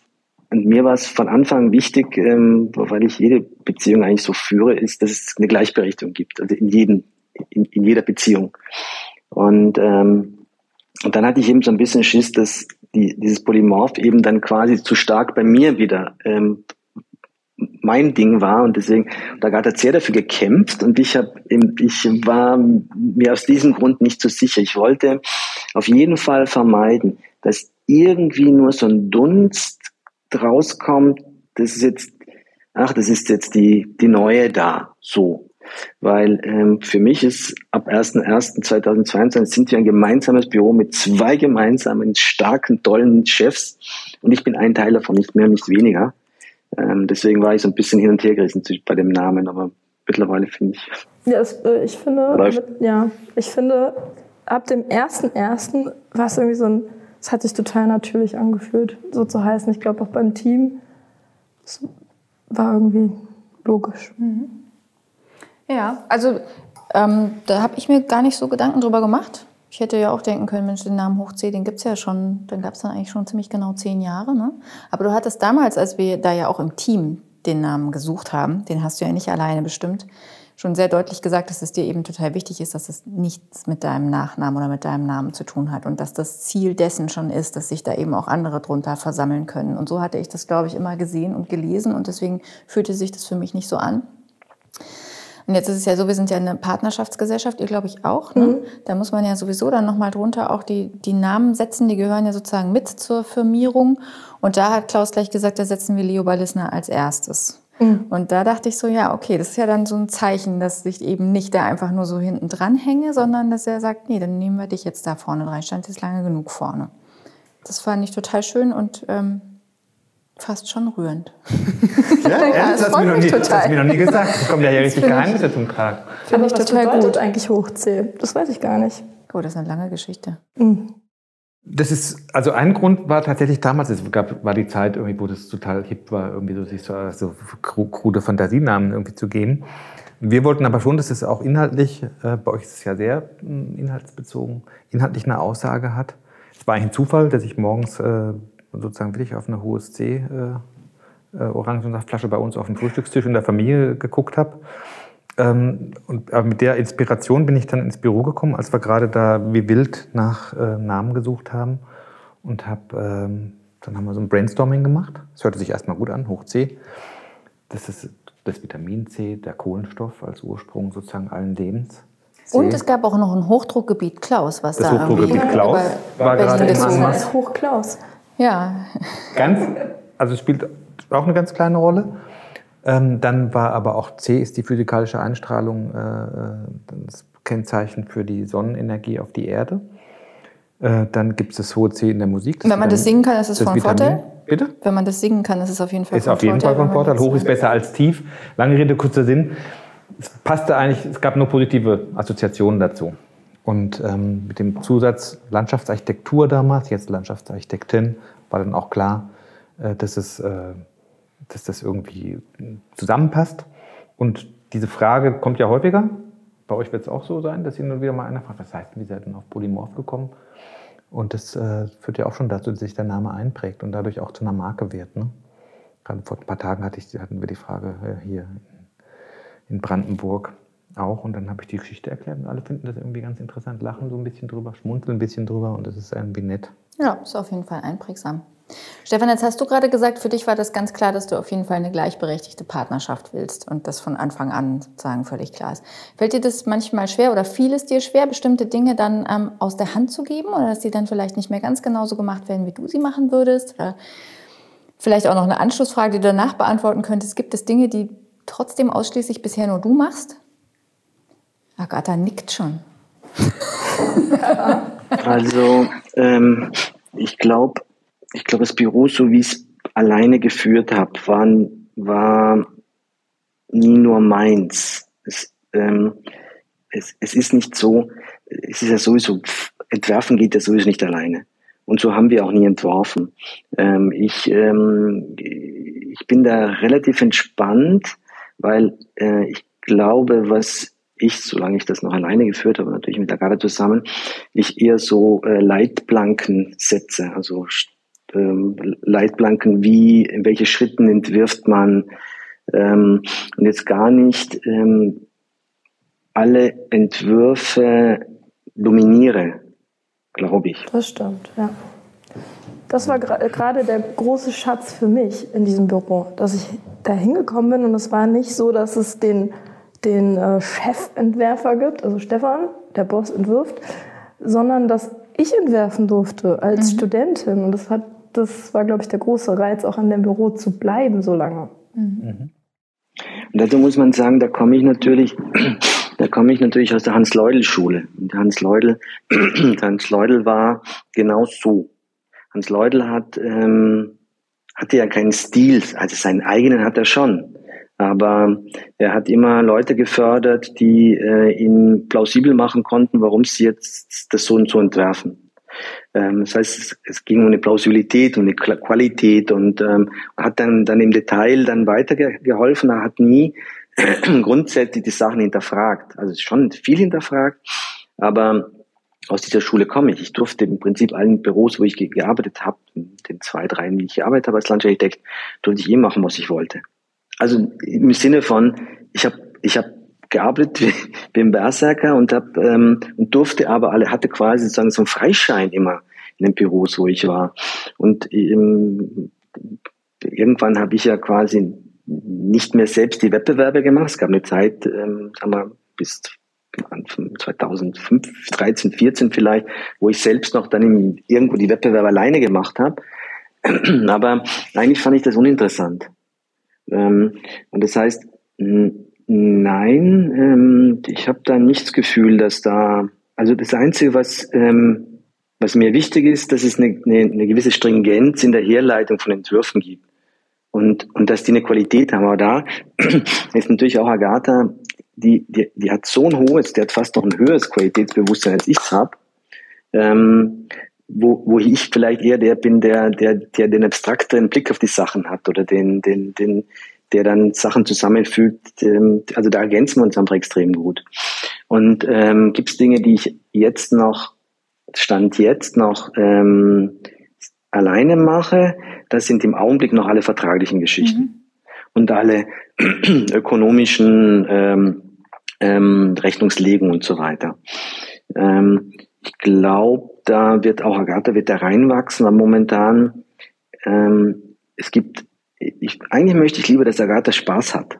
und mir war es von Anfang wichtig, ähm, weil ich jede Beziehung eigentlich so führe, ist, dass es eine Gleichberechtigung gibt, also in jedem, in, in jeder Beziehung. Und, ähm, und dann hatte ich eben so ein bisschen Schiss, dass die, dieses Polymorph eben dann quasi zu stark bei mir wieder ähm, mein Ding war und deswegen da hat er sehr dafür gekämpft und ich habe ich war mir aus diesem Grund nicht so sicher. Ich wollte auf jeden Fall vermeiden, dass irgendwie nur so ein Dunst rauskommt, das ist jetzt, ach, das ist jetzt die, die neue da, so. Weil ähm, für mich ist ab 1.1.2022 sind wir ein gemeinsames Büro mit zwei gemeinsamen, starken, tollen Chefs und ich bin ein Teil davon, nicht mehr, nicht weniger. Ähm, deswegen war ich so ein bisschen hin und her gerissen bei dem Namen, aber mittlerweile finde ich, Ja, es, äh, ich finde, mit, ja, ich finde, ab dem ersten ersten war es irgendwie so ein, es hat sich total natürlich angefühlt, so zu heißen. Ich glaube auch beim Team, es war irgendwie logisch. Ja, also ähm, da habe ich mir gar nicht so Gedanken drüber gemacht. Ich hätte ja auch denken können, Mensch, den Namen Hoch den gibt's ja schon, dann gab's dann eigentlich schon ziemlich genau zehn Jahre. Ne? Aber du hattest damals, als wir da ja auch im Team den Namen gesucht haben, den hast du ja nicht alleine bestimmt, schon sehr deutlich gesagt, dass es dir eben total wichtig ist, dass es nichts mit deinem Nachnamen oder mit deinem Namen zu tun hat und dass das Ziel dessen schon ist, dass sich da eben auch andere drunter versammeln können. Und so hatte ich das, glaube ich, immer gesehen und gelesen und deswegen fühlte sich das für mich nicht so an. Und jetzt ist es ja so, wir sind ja eine Partnerschaftsgesellschaft, ihr glaube ich auch. Ne? Mhm. Da muss man ja sowieso dann nochmal drunter auch die, die Namen setzen, die gehören ja sozusagen mit zur Firmierung. Und da hat Klaus gleich gesagt, da setzen wir Leo Ballissner als erstes. Mhm. Und da dachte ich so, ja, okay, das ist ja dann so ein Zeichen, dass ich eben nicht da einfach nur so hinten dran hänge, sondern dass er sagt, nee, dann nehmen wir dich jetzt da vorne rein. Stand jetzt lange genug vorne. Das fand ich total schön und ähm, fast schon rührend. Ja, ja das, hast, mir noch nie, das hast du mir noch nie gesagt. Es kommen ja hier richtig Geheimnisse zum Tragen. Finde ich total gut. eigentlich hochzählen? Das weiß ich gar nicht. Oh, das ist eine lange Geschichte. Mhm. Das ist, also ein Grund war tatsächlich damals, es gab, war die Zeit irgendwie, wo das total hip war, irgendwie so, sich so, so krude Fantasienamen irgendwie zu geben. Wir wollten aber schon, dass es auch inhaltlich, äh, bei euch ist es ja sehr mh, hm, inhaltsbezogen, inhaltlich eine Aussage hat. Es war eigentlich ein Zufall, dass ich morgens äh, sozusagen wirklich auf eine HSC äh, äh, Orangensaftflasche bei uns auf dem Frühstückstisch in der Familie geguckt habe. Ähm, und aber mit der Inspiration bin ich dann ins Büro gekommen, als wir gerade da wie wild nach äh, Namen gesucht haben. Und hab, ähm, dann haben wir so ein Brainstorming gemacht. Es hörte sich erstmal gut an, hoch C. Das ist das Vitamin C, der Kohlenstoff als Ursprung sozusagen allen Lebens. C. Und es gab auch noch ein Hochdruckgebiet Klaus, was das da Hochdruckgebiet Klaus war gerade im Anmarsch. Hoch Klaus. Ja. Ganz, also spielt auch eine ganz kleine Rolle. Ähm, dann war aber auch C ist die physikalische Einstrahlung äh, äh, das Kennzeichen für die Sonnenenergie auf die Erde. Äh, dann gibt es das hohe C in der Musik. Wenn man das singen kann, ist es von. Vorteil? Bitte? Wenn man das singen kann, ist es auf jeden Fall ist von Vorteil. Ist auf jeden Fall von Vorteil. Hoch ist besser als tief. Lange Rede, kurzer Sinn. Es passte eigentlich, es gab nur positive Assoziationen dazu. Und ähm, mit dem Zusatz Landschaftsarchitektur damals, jetzt Landschaftsarchitektin, war dann auch klar, äh, dass es äh, dass das irgendwie zusammenpasst. Und diese Frage kommt ja häufiger. Bei euch wird es auch so sein, dass ihr wieder mal einer fragt, was heißt denn, wie seid ihr denn auf Polymorph gekommen? Und das äh, führt ja auch schon dazu, dass sich der Name einprägt und dadurch auch zu einer Marke wird. Ne? Gerade vor ein paar Tagen hatte ich, hatten wir die Frage äh, hier in Brandenburg auch und dann habe ich die Geschichte erklärt und alle finden das irgendwie ganz interessant, lachen so ein bisschen drüber, schmunzeln ein bisschen drüber und das ist irgendwie nett. Ja, ist auf jeden Fall einprägsam. Stefan, jetzt hast du gerade gesagt, für dich war das ganz klar, dass du auf jeden Fall eine gleichberechtigte Partnerschaft willst und das von Anfang an sozusagen völlig klar ist. Fällt dir das manchmal schwer oder fiel es dir schwer, bestimmte Dinge dann ähm, aus der Hand zu geben oder dass die dann vielleicht nicht mehr ganz genauso gemacht werden, wie du sie machen würdest? Oder vielleicht auch noch eine Anschlussfrage, die du danach beantworten könntest. Gibt es Dinge, die trotzdem ausschließlich bisher nur du machst? Agatha nickt schon. also, ähm, ich glaube, ich glaube, das Büro, so wie ich es alleine geführt habe, war, war nie nur meins. Es, ähm, es, es ist nicht so, es ist ja sowieso, entwerfen geht ja sowieso nicht alleine. Und so haben wir auch nie entworfen. Ähm, ich, ähm, ich bin da relativ entspannt, weil äh, ich glaube, was ich, solange ich das noch alleine geführt habe, natürlich mit der Garde zusammen, ich eher so äh, Leitplanken setze, also ähm, Leitplanken, wie, in welche Schritten entwirft man ähm, und jetzt gar nicht ähm, alle Entwürfe dominiere, glaube ich. Das stimmt, ja. Das war gerade der große Schatz für mich in diesem Büro, dass ich da hingekommen bin und es war nicht so, dass es den, den äh, Chefentwerfer gibt, also Stefan, der Boss entwirft, sondern dass ich entwerfen durfte als mhm. Studentin und das hat das war, glaube ich, der große Reiz, auch an dem Büro zu bleiben so lange. Mhm. Und dazu muss man sagen, da komme ich natürlich, da komme ich natürlich aus der Hans-Leudel-Schule. Und Hans Leudel, Hans Leudel war genau so. Hans Leudel hat, ähm, hatte ja keinen Stil, also seinen eigenen hat er schon. Aber er hat immer Leute gefördert, die äh, ihn plausibel machen konnten, warum sie jetzt das so und so entwerfen. Ähm, das heißt, es, es, ging um eine Plausibilität, um eine Qualität und ähm, hat dann, dann im Detail dann weitergeholfen. Er hat nie grundsätzlich die Sachen hinterfragt. Also schon viel hinterfragt, aber aus dieser Schule komme ich. Ich durfte im Prinzip allen Büros, wo ich gearbeitet habe, den zwei, drei, wie ich gearbeitet habe als Landschaftsarchitekt, durfte ich eh machen, was ich wollte. Also im Sinne von, ich habe ich hab gearbeitet wie, wie ein Berserker und, hab, ähm, und durfte aber alle, hatte quasi sozusagen so einen Freischein immer in den Büros, wo ich war. Und ähm, irgendwann habe ich ja quasi nicht mehr selbst die Wettbewerbe gemacht. Es gab eine Zeit, ähm, sagen wir, bis 2005, 13, 14 vielleicht, wo ich selbst noch dann irgendwo die Wettbewerbe alleine gemacht habe. Aber eigentlich fand ich das uninteressant. Ähm, und das heißt, nein, ähm, ich habe da nicht das Gefühl, dass da, also das Einzige, was, ähm, was mir wichtig ist, dass es eine, eine, eine gewisse Stringenz in der Herleitung von Entwürfen gibt. Und, und dass die eine Qualität haben. Aber da ist natürlich auch Agatha die, die, die hat so ein hohes, die hat fast noch ein höheres Qualitätsbewusstsein, als ich es habe. Ähm, wo, wo ich vielleicht eher der bin, der, der, der den abstrakteren Blick auf die Sachen hat oder den, den, den, der dann Sachen zusammenfügt. Ähm, also da ergänzen wir uns einfach extrem gut. Und ähm, gibt es Dinge, die ich jetzt noch, Stand jetzt noch ähm, alleine mache, das sind im Augenblick noch alle vertraglichen Geschichten. Mhm. Und alle ökonomischen ähm, ähm, Rechnungslegung und so weiter. Ähm, ich glaube, da wird auch Agatha wird da reinwachsen, weil momentan ähm, es gibt, ich, eigentlich möchte ich lieber, dass Agatha Spaß hat.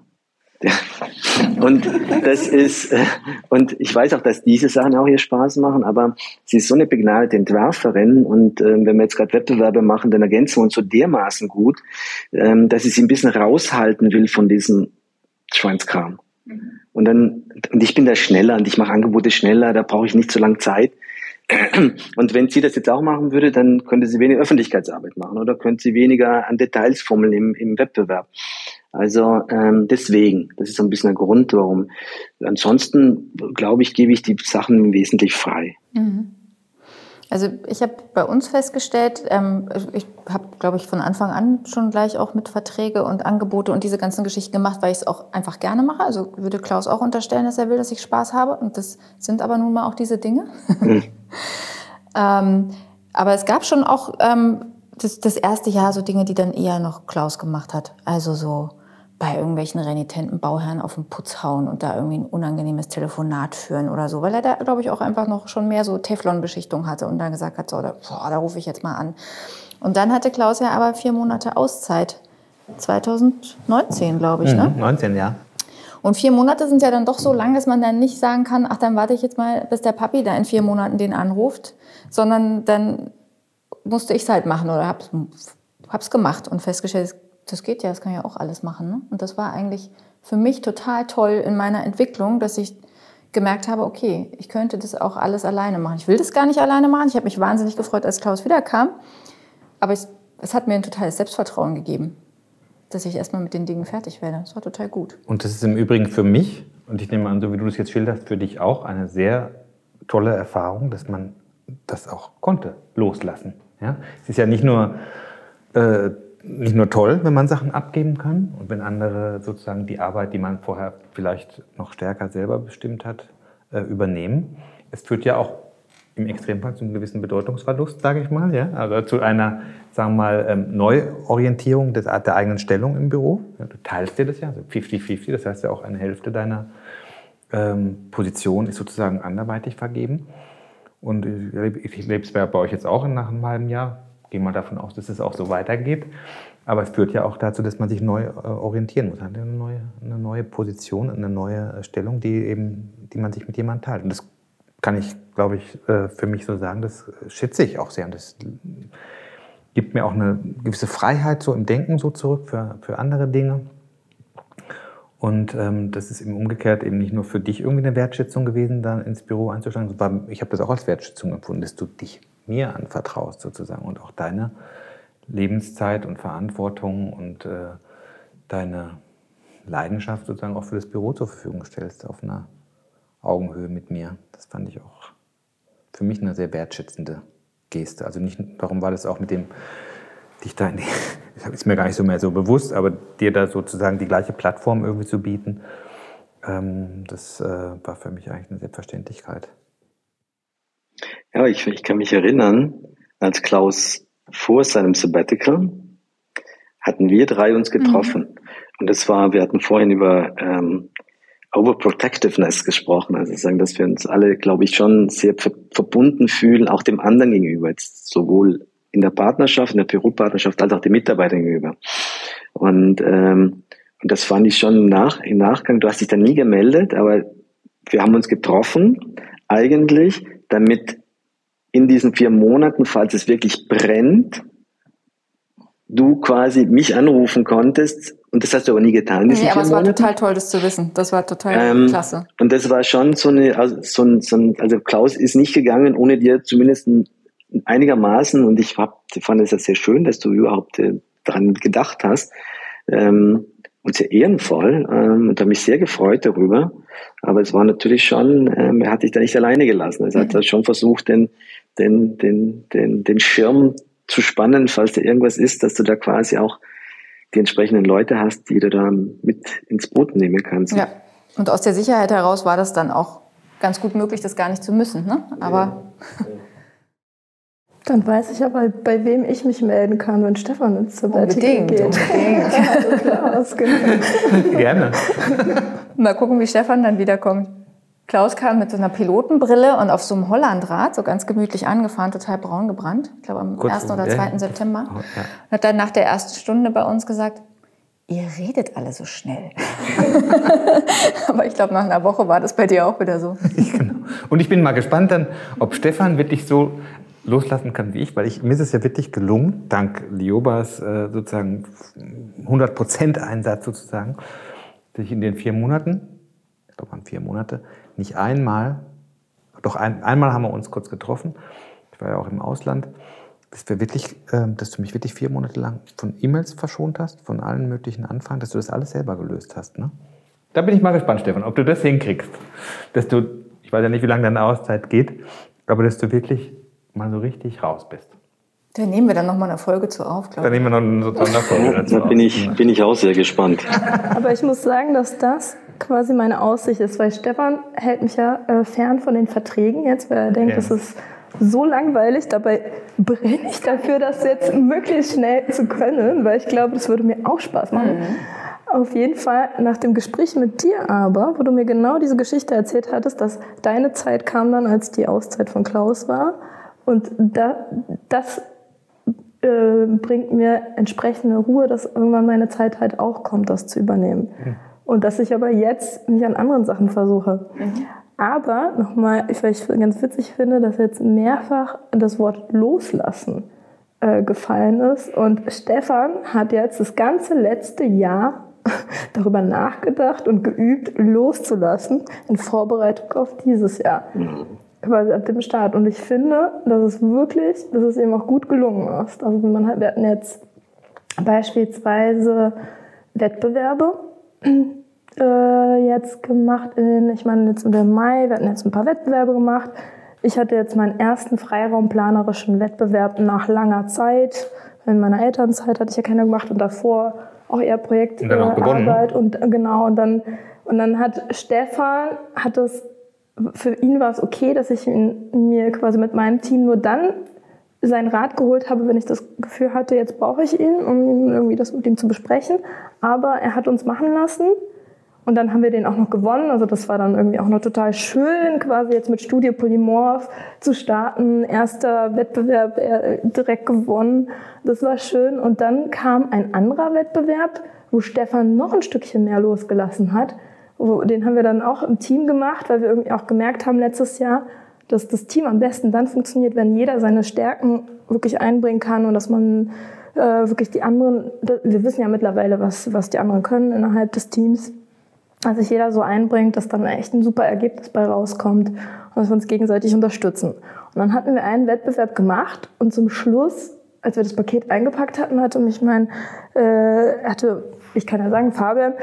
Und das ist, äh, und ich weiß auch, dass diese Sachen auch ihr Spaß machen, aber sie ist so eine begnadete Entwerferin und äh, wenn wir jetzt gerade Wettbewerbe machen, dann ergänzen wir uns so dermaßen gut, ähm, dass ich sie ein bisschen raushalten will von diesem Schweinskram. Mhm. Und dann, und ich bin da schneller und ich mache Angebote schneller, da brauche ich nicht so lange Zeit. Und wenn sie das jetzt auch machen würde, dann könnte sie weniger Öffentlichkeitsarbeit machen oder könnte sie weniger an Details fummeln im, im Wettbewerb. Also ähm, deswegen, das ist so ein bisschen der Grund, warum. Ansonsten, glaube ich, gebe ich die Sachen wesentlich frei. Mhm. Also ich habe bei uns festgestellt, ähm, ich habe, glaube ich, von Anfang an schon gleich auch mit Verträge und Angebote und diese ganzen Geschichten gemacht, weil ich es auch einfach gerne mache. Also würde Klaus auch unterstellen, dass er will, dass ich Spaß habe. Und das sind aber nun mal auch diese Dinge. Mhm. ähm, aber es gab schon auch ähm, das, das erste Jahr so Dinge, die dann eher noch Klaus gemacht hat. Also so bei irgendwelchen renitenten Bauherren auf den Putz hauen und da irgendwie ein unangenehmes Telefonat führen oder so, weil er da, glaube ich, auch einfach noch schon mehr so Teflon-Beschichtung hatte und dann gesagt hat, so, da, boah, da rufe ich jetzt mal an. Und dann hatte Klaus ja aber vier Monate Auszeit. 2019, glaube ich, ne? 19, mhm, ja. Und vier Monate sind ja dann doch so lang, dass man dann nicht sagen kann, ach, dann warte ich jetzt mal, bis der Papi da in vier Monaten den anruft, sondern dann musste ich es halt machen oder hab's, hab's gemacht und festgestellt, das geht ja, das kann ja auch alles machen. Ne? Und das war eigentlich für mich total toll in meiner Entwicklung, dass ich gemerkt habe, okay, ich könnte das auch alles alleine machen. Ich will das gar nicht alleine machen. Ich habe mich wahnsinnig gefreut, als Klaus wiederkam. Aber es, es hat mir ein totales Selbstvertrauen gegeben, dass ich erstmal mit den Dingen fertig werde. Das war total gut. Und das ist im Übrigen für mich, und ich nehme an, so wie du das jetzt schilderst, für dich auch eine sehr tolle Erfahrung, dass man das auch konnte, loslassen. Ja? Es ist ja nicht nur äh, nicht nur toll, wenn man Sachen abgeben kann und wenn andere sozusagen die Arbeit, die man vorher vielleicht noch stärker selber bestimmt hat, äh, übernehmen. Es führt ja auch im Extremfall zu einem gewissen Bedeutungsverlust, sage ich mal, ja, also zu einer, sagen wir mal, ähm, Neuorientierung der eigenen Stellung im Büro. Du teilst dir das ja, also 50-50, das heißt ja auch eine Hälfte deiner ähm, Position ist sozusagen anderweitig vergeben. Und ich, ich lebe es bei euch jetzt auch nach einem halben Jahr gehe mal davon aus, dass es auch so weitergeht. Aber es führt ja auch dazu, dass man sich neu äh, orientieren muss. Eine neue, eine neue Position, eine neue äh, Stellung, die, eben, die man sich mit jemandem teilt. Und das kann ich, glaube ich, äh, für mich so sagen, das schätze ich auch sehr. Und das gibt mir auch eine gewisse Freiheit so im Denken so zurück für, für andere Dinge. Und ähm, das ist eben umgekehrt eben nicht nur für dich irgendwie eine Wertschätzung gewesen, dann ins Büro einzusteigen. Ich habe das auch als Wertschätzung empfunden, dass du dich mir anvertraust sozusagen und auch deine Lebenszeit und Verantwortung und äh, deine Leidenschaft sozusagen auch für das Büro zur Verfügung stellst auf einer Augenhöhe mit mir. Das fand ich auch für mich eine sehr wertschätzende Geste. Also nicht, darum war das auch mit dem, dich da in die, das ist mir gar nicht so mehr so bewusst, aber dir da sozusagen die gleiche Plattform irgendwie zu bieten, ähm, das äh, war für mich eigentlich eine Selbstverständlichkeit. Ja, ich, ich kann mich erinnern, als Klaus vor seinem Sabbatical hatten wir drei uns getroffen. Mhm. Und das war, wir hatten vorhin über ähm, Overprotectiveness gesprochen, also sagen, dass wir uns alle, glaube ich, schon sehr ver verbunden fühlen, auch dem anderen gegenüber, jetzt sowohl in der Partnerschaft, in der Büropartnerschaft, als auch den Mitarbeitern gegenüber. Und, ähm, und das fand ich schon nach, im Nachgang, du hast dich da nie gemeldet, aber wir haben uns getroffen, eigentlich, damit in diesen vier Monaten, falls es wirklich brennt, du quasi mich anrufen konntest. Und das hast du aber nie getan. Nee, aber es war total toll, das zu wissen. Das war total ähm, klasse. Und das war schon so eine, also, so ein, so ein, also Klaus ist nicht gegangen, ohne dir zumindest ein, einigermaßen, und ich hab, fand es ja sehr schön, dass du überhaupt äh, daran gedacht hast, ähm, und sehr ehrenvoll, ähm, und habe mich sehr gefreut darüber. Aber es war natürlich schon, ähm, er hat dich da nicht alleine gelassen. Er hat mhm. schon versucht, den, den, den, den, den Schirm zu spannen, falls da irgendwas ist, dass du da quasi auch die entsprechenden Leute hast, die du da mit ins Boot nehmen kannst. Ja, und aus der Sicherheit heraus war das dann auch ganz gut möglich, das gar nicht zu müssen. Ne? Aber ja. Dann weiß ich aber, bei wem ich mich melden kann, wenn Stefan ins Sabbatical geht. Unbedingt. also Klaus, genau. Gerne. Mal gucken, wie Stefan dann wiederkommt. Klaus kam mit so einer Pilotenbrille und auf so einem Hollandrad, so ganz gemütlich angefahren, total braun gebrannt. Ich glaube am Kurz 1. oder 2. Ja. September. Oh. Und hat dann nach der ersten Stunde bei uns gesagt, ihr redet alle so schnell. Aber ich glaube, nach einer Woche war das bei dir auch wieder so. genau. Und ich bin mal gespannt dann, ob Stefan wirklich so loslassen kann wie ich, weil ich, mir ist es ja wirklich gelungen, dank Liobas äh, sozusagen 100% Einsatz sozusagen, dass ich in den vier Monaten, ich glaube waren vier Monate, nicht einmal, doch ein, einmal haben wir uns kurz getroffen, ich war ja auch im Ausland, dass, wir wirklich, äh, dass du mich wirklich vier Monate lang von E-Mails verschont hast, von allen möglichen Anfragen, dass du das alles selber gelöst hast. Ne? Da bin ich mal gespannt, Stefan, ob du das hinkriegst. Dass du, ich weiß ja nicht, wie lange deine Auszeit geht, aber dass du wirklich mal so richtig raus bist. Da nehmen wir dann nochmal eine Folge zu auf, glaube ich. Da nehmen wir noch eine Sonderfolge dazu Da bin ich, bin ich auch sehr gespannt. Aber ich muss sagen, dass das quasi meine Aussicht ist, weil Stefan hält mich ja äh, fern von den Verträgen jetzt, weil er denkt, ja. das ist so langweilig. Dabei brenne ich dafür, das jetzt möglichst schnell zu können, weil ich glaube, das würde mir auch Spaß machen. Mhm. Auf jeden Fall nach dem Gespräch mit dir aber, wo du mir genau diese Geschichte erzählt hattest, dass deine Zeit kam dann, als die Auszeit von Klaus war. Und da, das äh, bringt mir entsprechende Ruhe, dass irgendwann meine Zeit halt auch kommt, das zu übernehmen. Mhm. Und dass ich aber jetzt mich an anderen Sachen versuche. Mhm. Aber nochmal, weil ich ganz witzig finde, dass jetzt mehrfach das Wort loslassen äh, gefallen ist. Und Stefan hat jetzt das ganze letzte Jahr darüber nachgedacht und geübt, loszulassen in Vorbereitung auf dieses Jahr. Mhm. Quasi ab dem Start. Und ich finde, dass es wirklich, dass es eben auch gut gelungen ist. Also man hat, wir hatten jetzt beispielsweise Wettbewerbe äh, jetzt gemacht. In, ich meine, jetzt im Mai, wir hatten jetzt ein paar Wettbewerbe gemacht. Ich hatte jetzt meinen ersten freiraumplanerischen Wettbewerb nach langer Zeit. In meiner Elternzeit hatte ich ja keine gemacht und davor auch eher Projektarbeit und, und genau und dann und dann hat Stefan hat es für ihn war es okay, dass ich ihn, mir quasi mit meinem Team nur dann seinen Rat geholt habe, wenn ich das Gefühl hatte, jetzt brauche ich ihn, um irgendwie das mit ihm zu besprechen. Aber er hat uns machen lassen. Und dann haben wir den auch noch gewonnen. Also das war dann irgendwie auch noch total schön, quasi jetzt mit Studie Polymorph zu starten. Erster Wettbewerb direkt gewonnen. Das war schön. Und dann kam ein anderer Wettbewerb, wo Stefan noch ein Stückchen mehr losgelassen hat. Den haben wir dann auch im Team gemacht, weil wir irgendwie auch gemerkt haben letztes Jahr, dass das Team am besten dann funktioniert, wenn jeder seine Stärken wirklich einbringen kann und dass man äh, wirklich die anderen, wir wissen ja mittlerweile, was, was die anderen können innerhalb des Teams, dass sich jeder so einbringt, dass dann echt ein super Ergebnis bei rauskommt und dass wir uns gegenseitig unterstützen. Und dann hatten wir einen Wettbewerb gemacht und zum Schluss, als wir das Paket eingepackt hatten, hatte mich mein, äh, hatte, ich kann ja sagen, Fabian,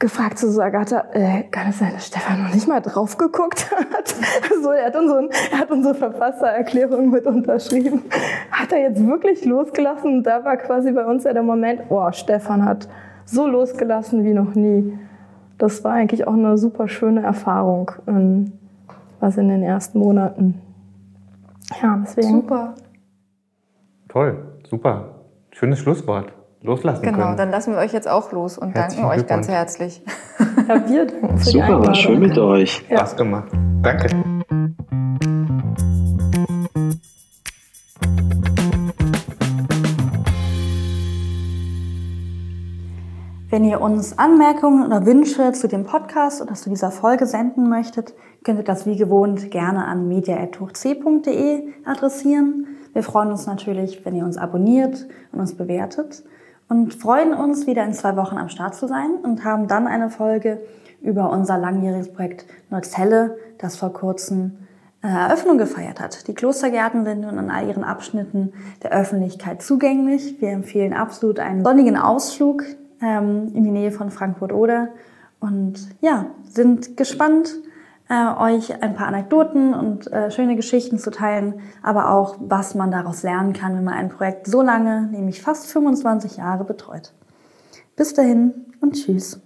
gefragt zu so Agatha, äh, kann es sein, dass Stefan noch nicht mal drauf geguckt hat? so, er hat, unseren, er hat unsere Verfassererklärung mit unterschrieben. Hat er jetzt wirklich losgelassen? Und da war quasi bei uns ja der Moment, oh, Stefan hat so losgelassen wie noch nie. Das war eigentlich auch eine super schöne Erfahrung, ähm, was in den ersten Monaten. Ja, deswegen. Super. Toll, super. Schönes Schlusswort. Loslassen Genau, können. dann lassen wir euch jetzt auch los und Herzlichen danken euch ganz herzlich. Ja, wir danken für die Super, war Einladung. schön mit euch. Spaß gemacht. Danke. Wenn ihr uns Anmerkungen oder Wünsche zu dem Podcast oder zu dieser Folge senden möchtet, könnt ihr das wie gewohnt gerne an media.hochc.de adressieren. Wir freuen uns natürlich, wenn ihr uns abonniert und uns bewertet und freuen uns, wieder in zwei Wochen am Start zu sein und haben dann eine Folge über unser langjähriges Projekt Neuzelle, das vor kurzem äh, Eröffnung gefeiert hat. Die Klostergärten sind nun in all ihren Abschnitten der Öffentlichkeit zugänglich. Wir empfehlen absolut einen sonnigen Ausflug ähm, in die Nähe von Frankfurt-Oder und ja, sind gespannt, äh, euch ein paar Anekdoten und äh, schöne Geschichten zu teilen, aber auch, was man daraus lernen kann, wenn man ein Projekt so lange, nämlich fast 25 Jahre betreut. Bis dahin und tschüss.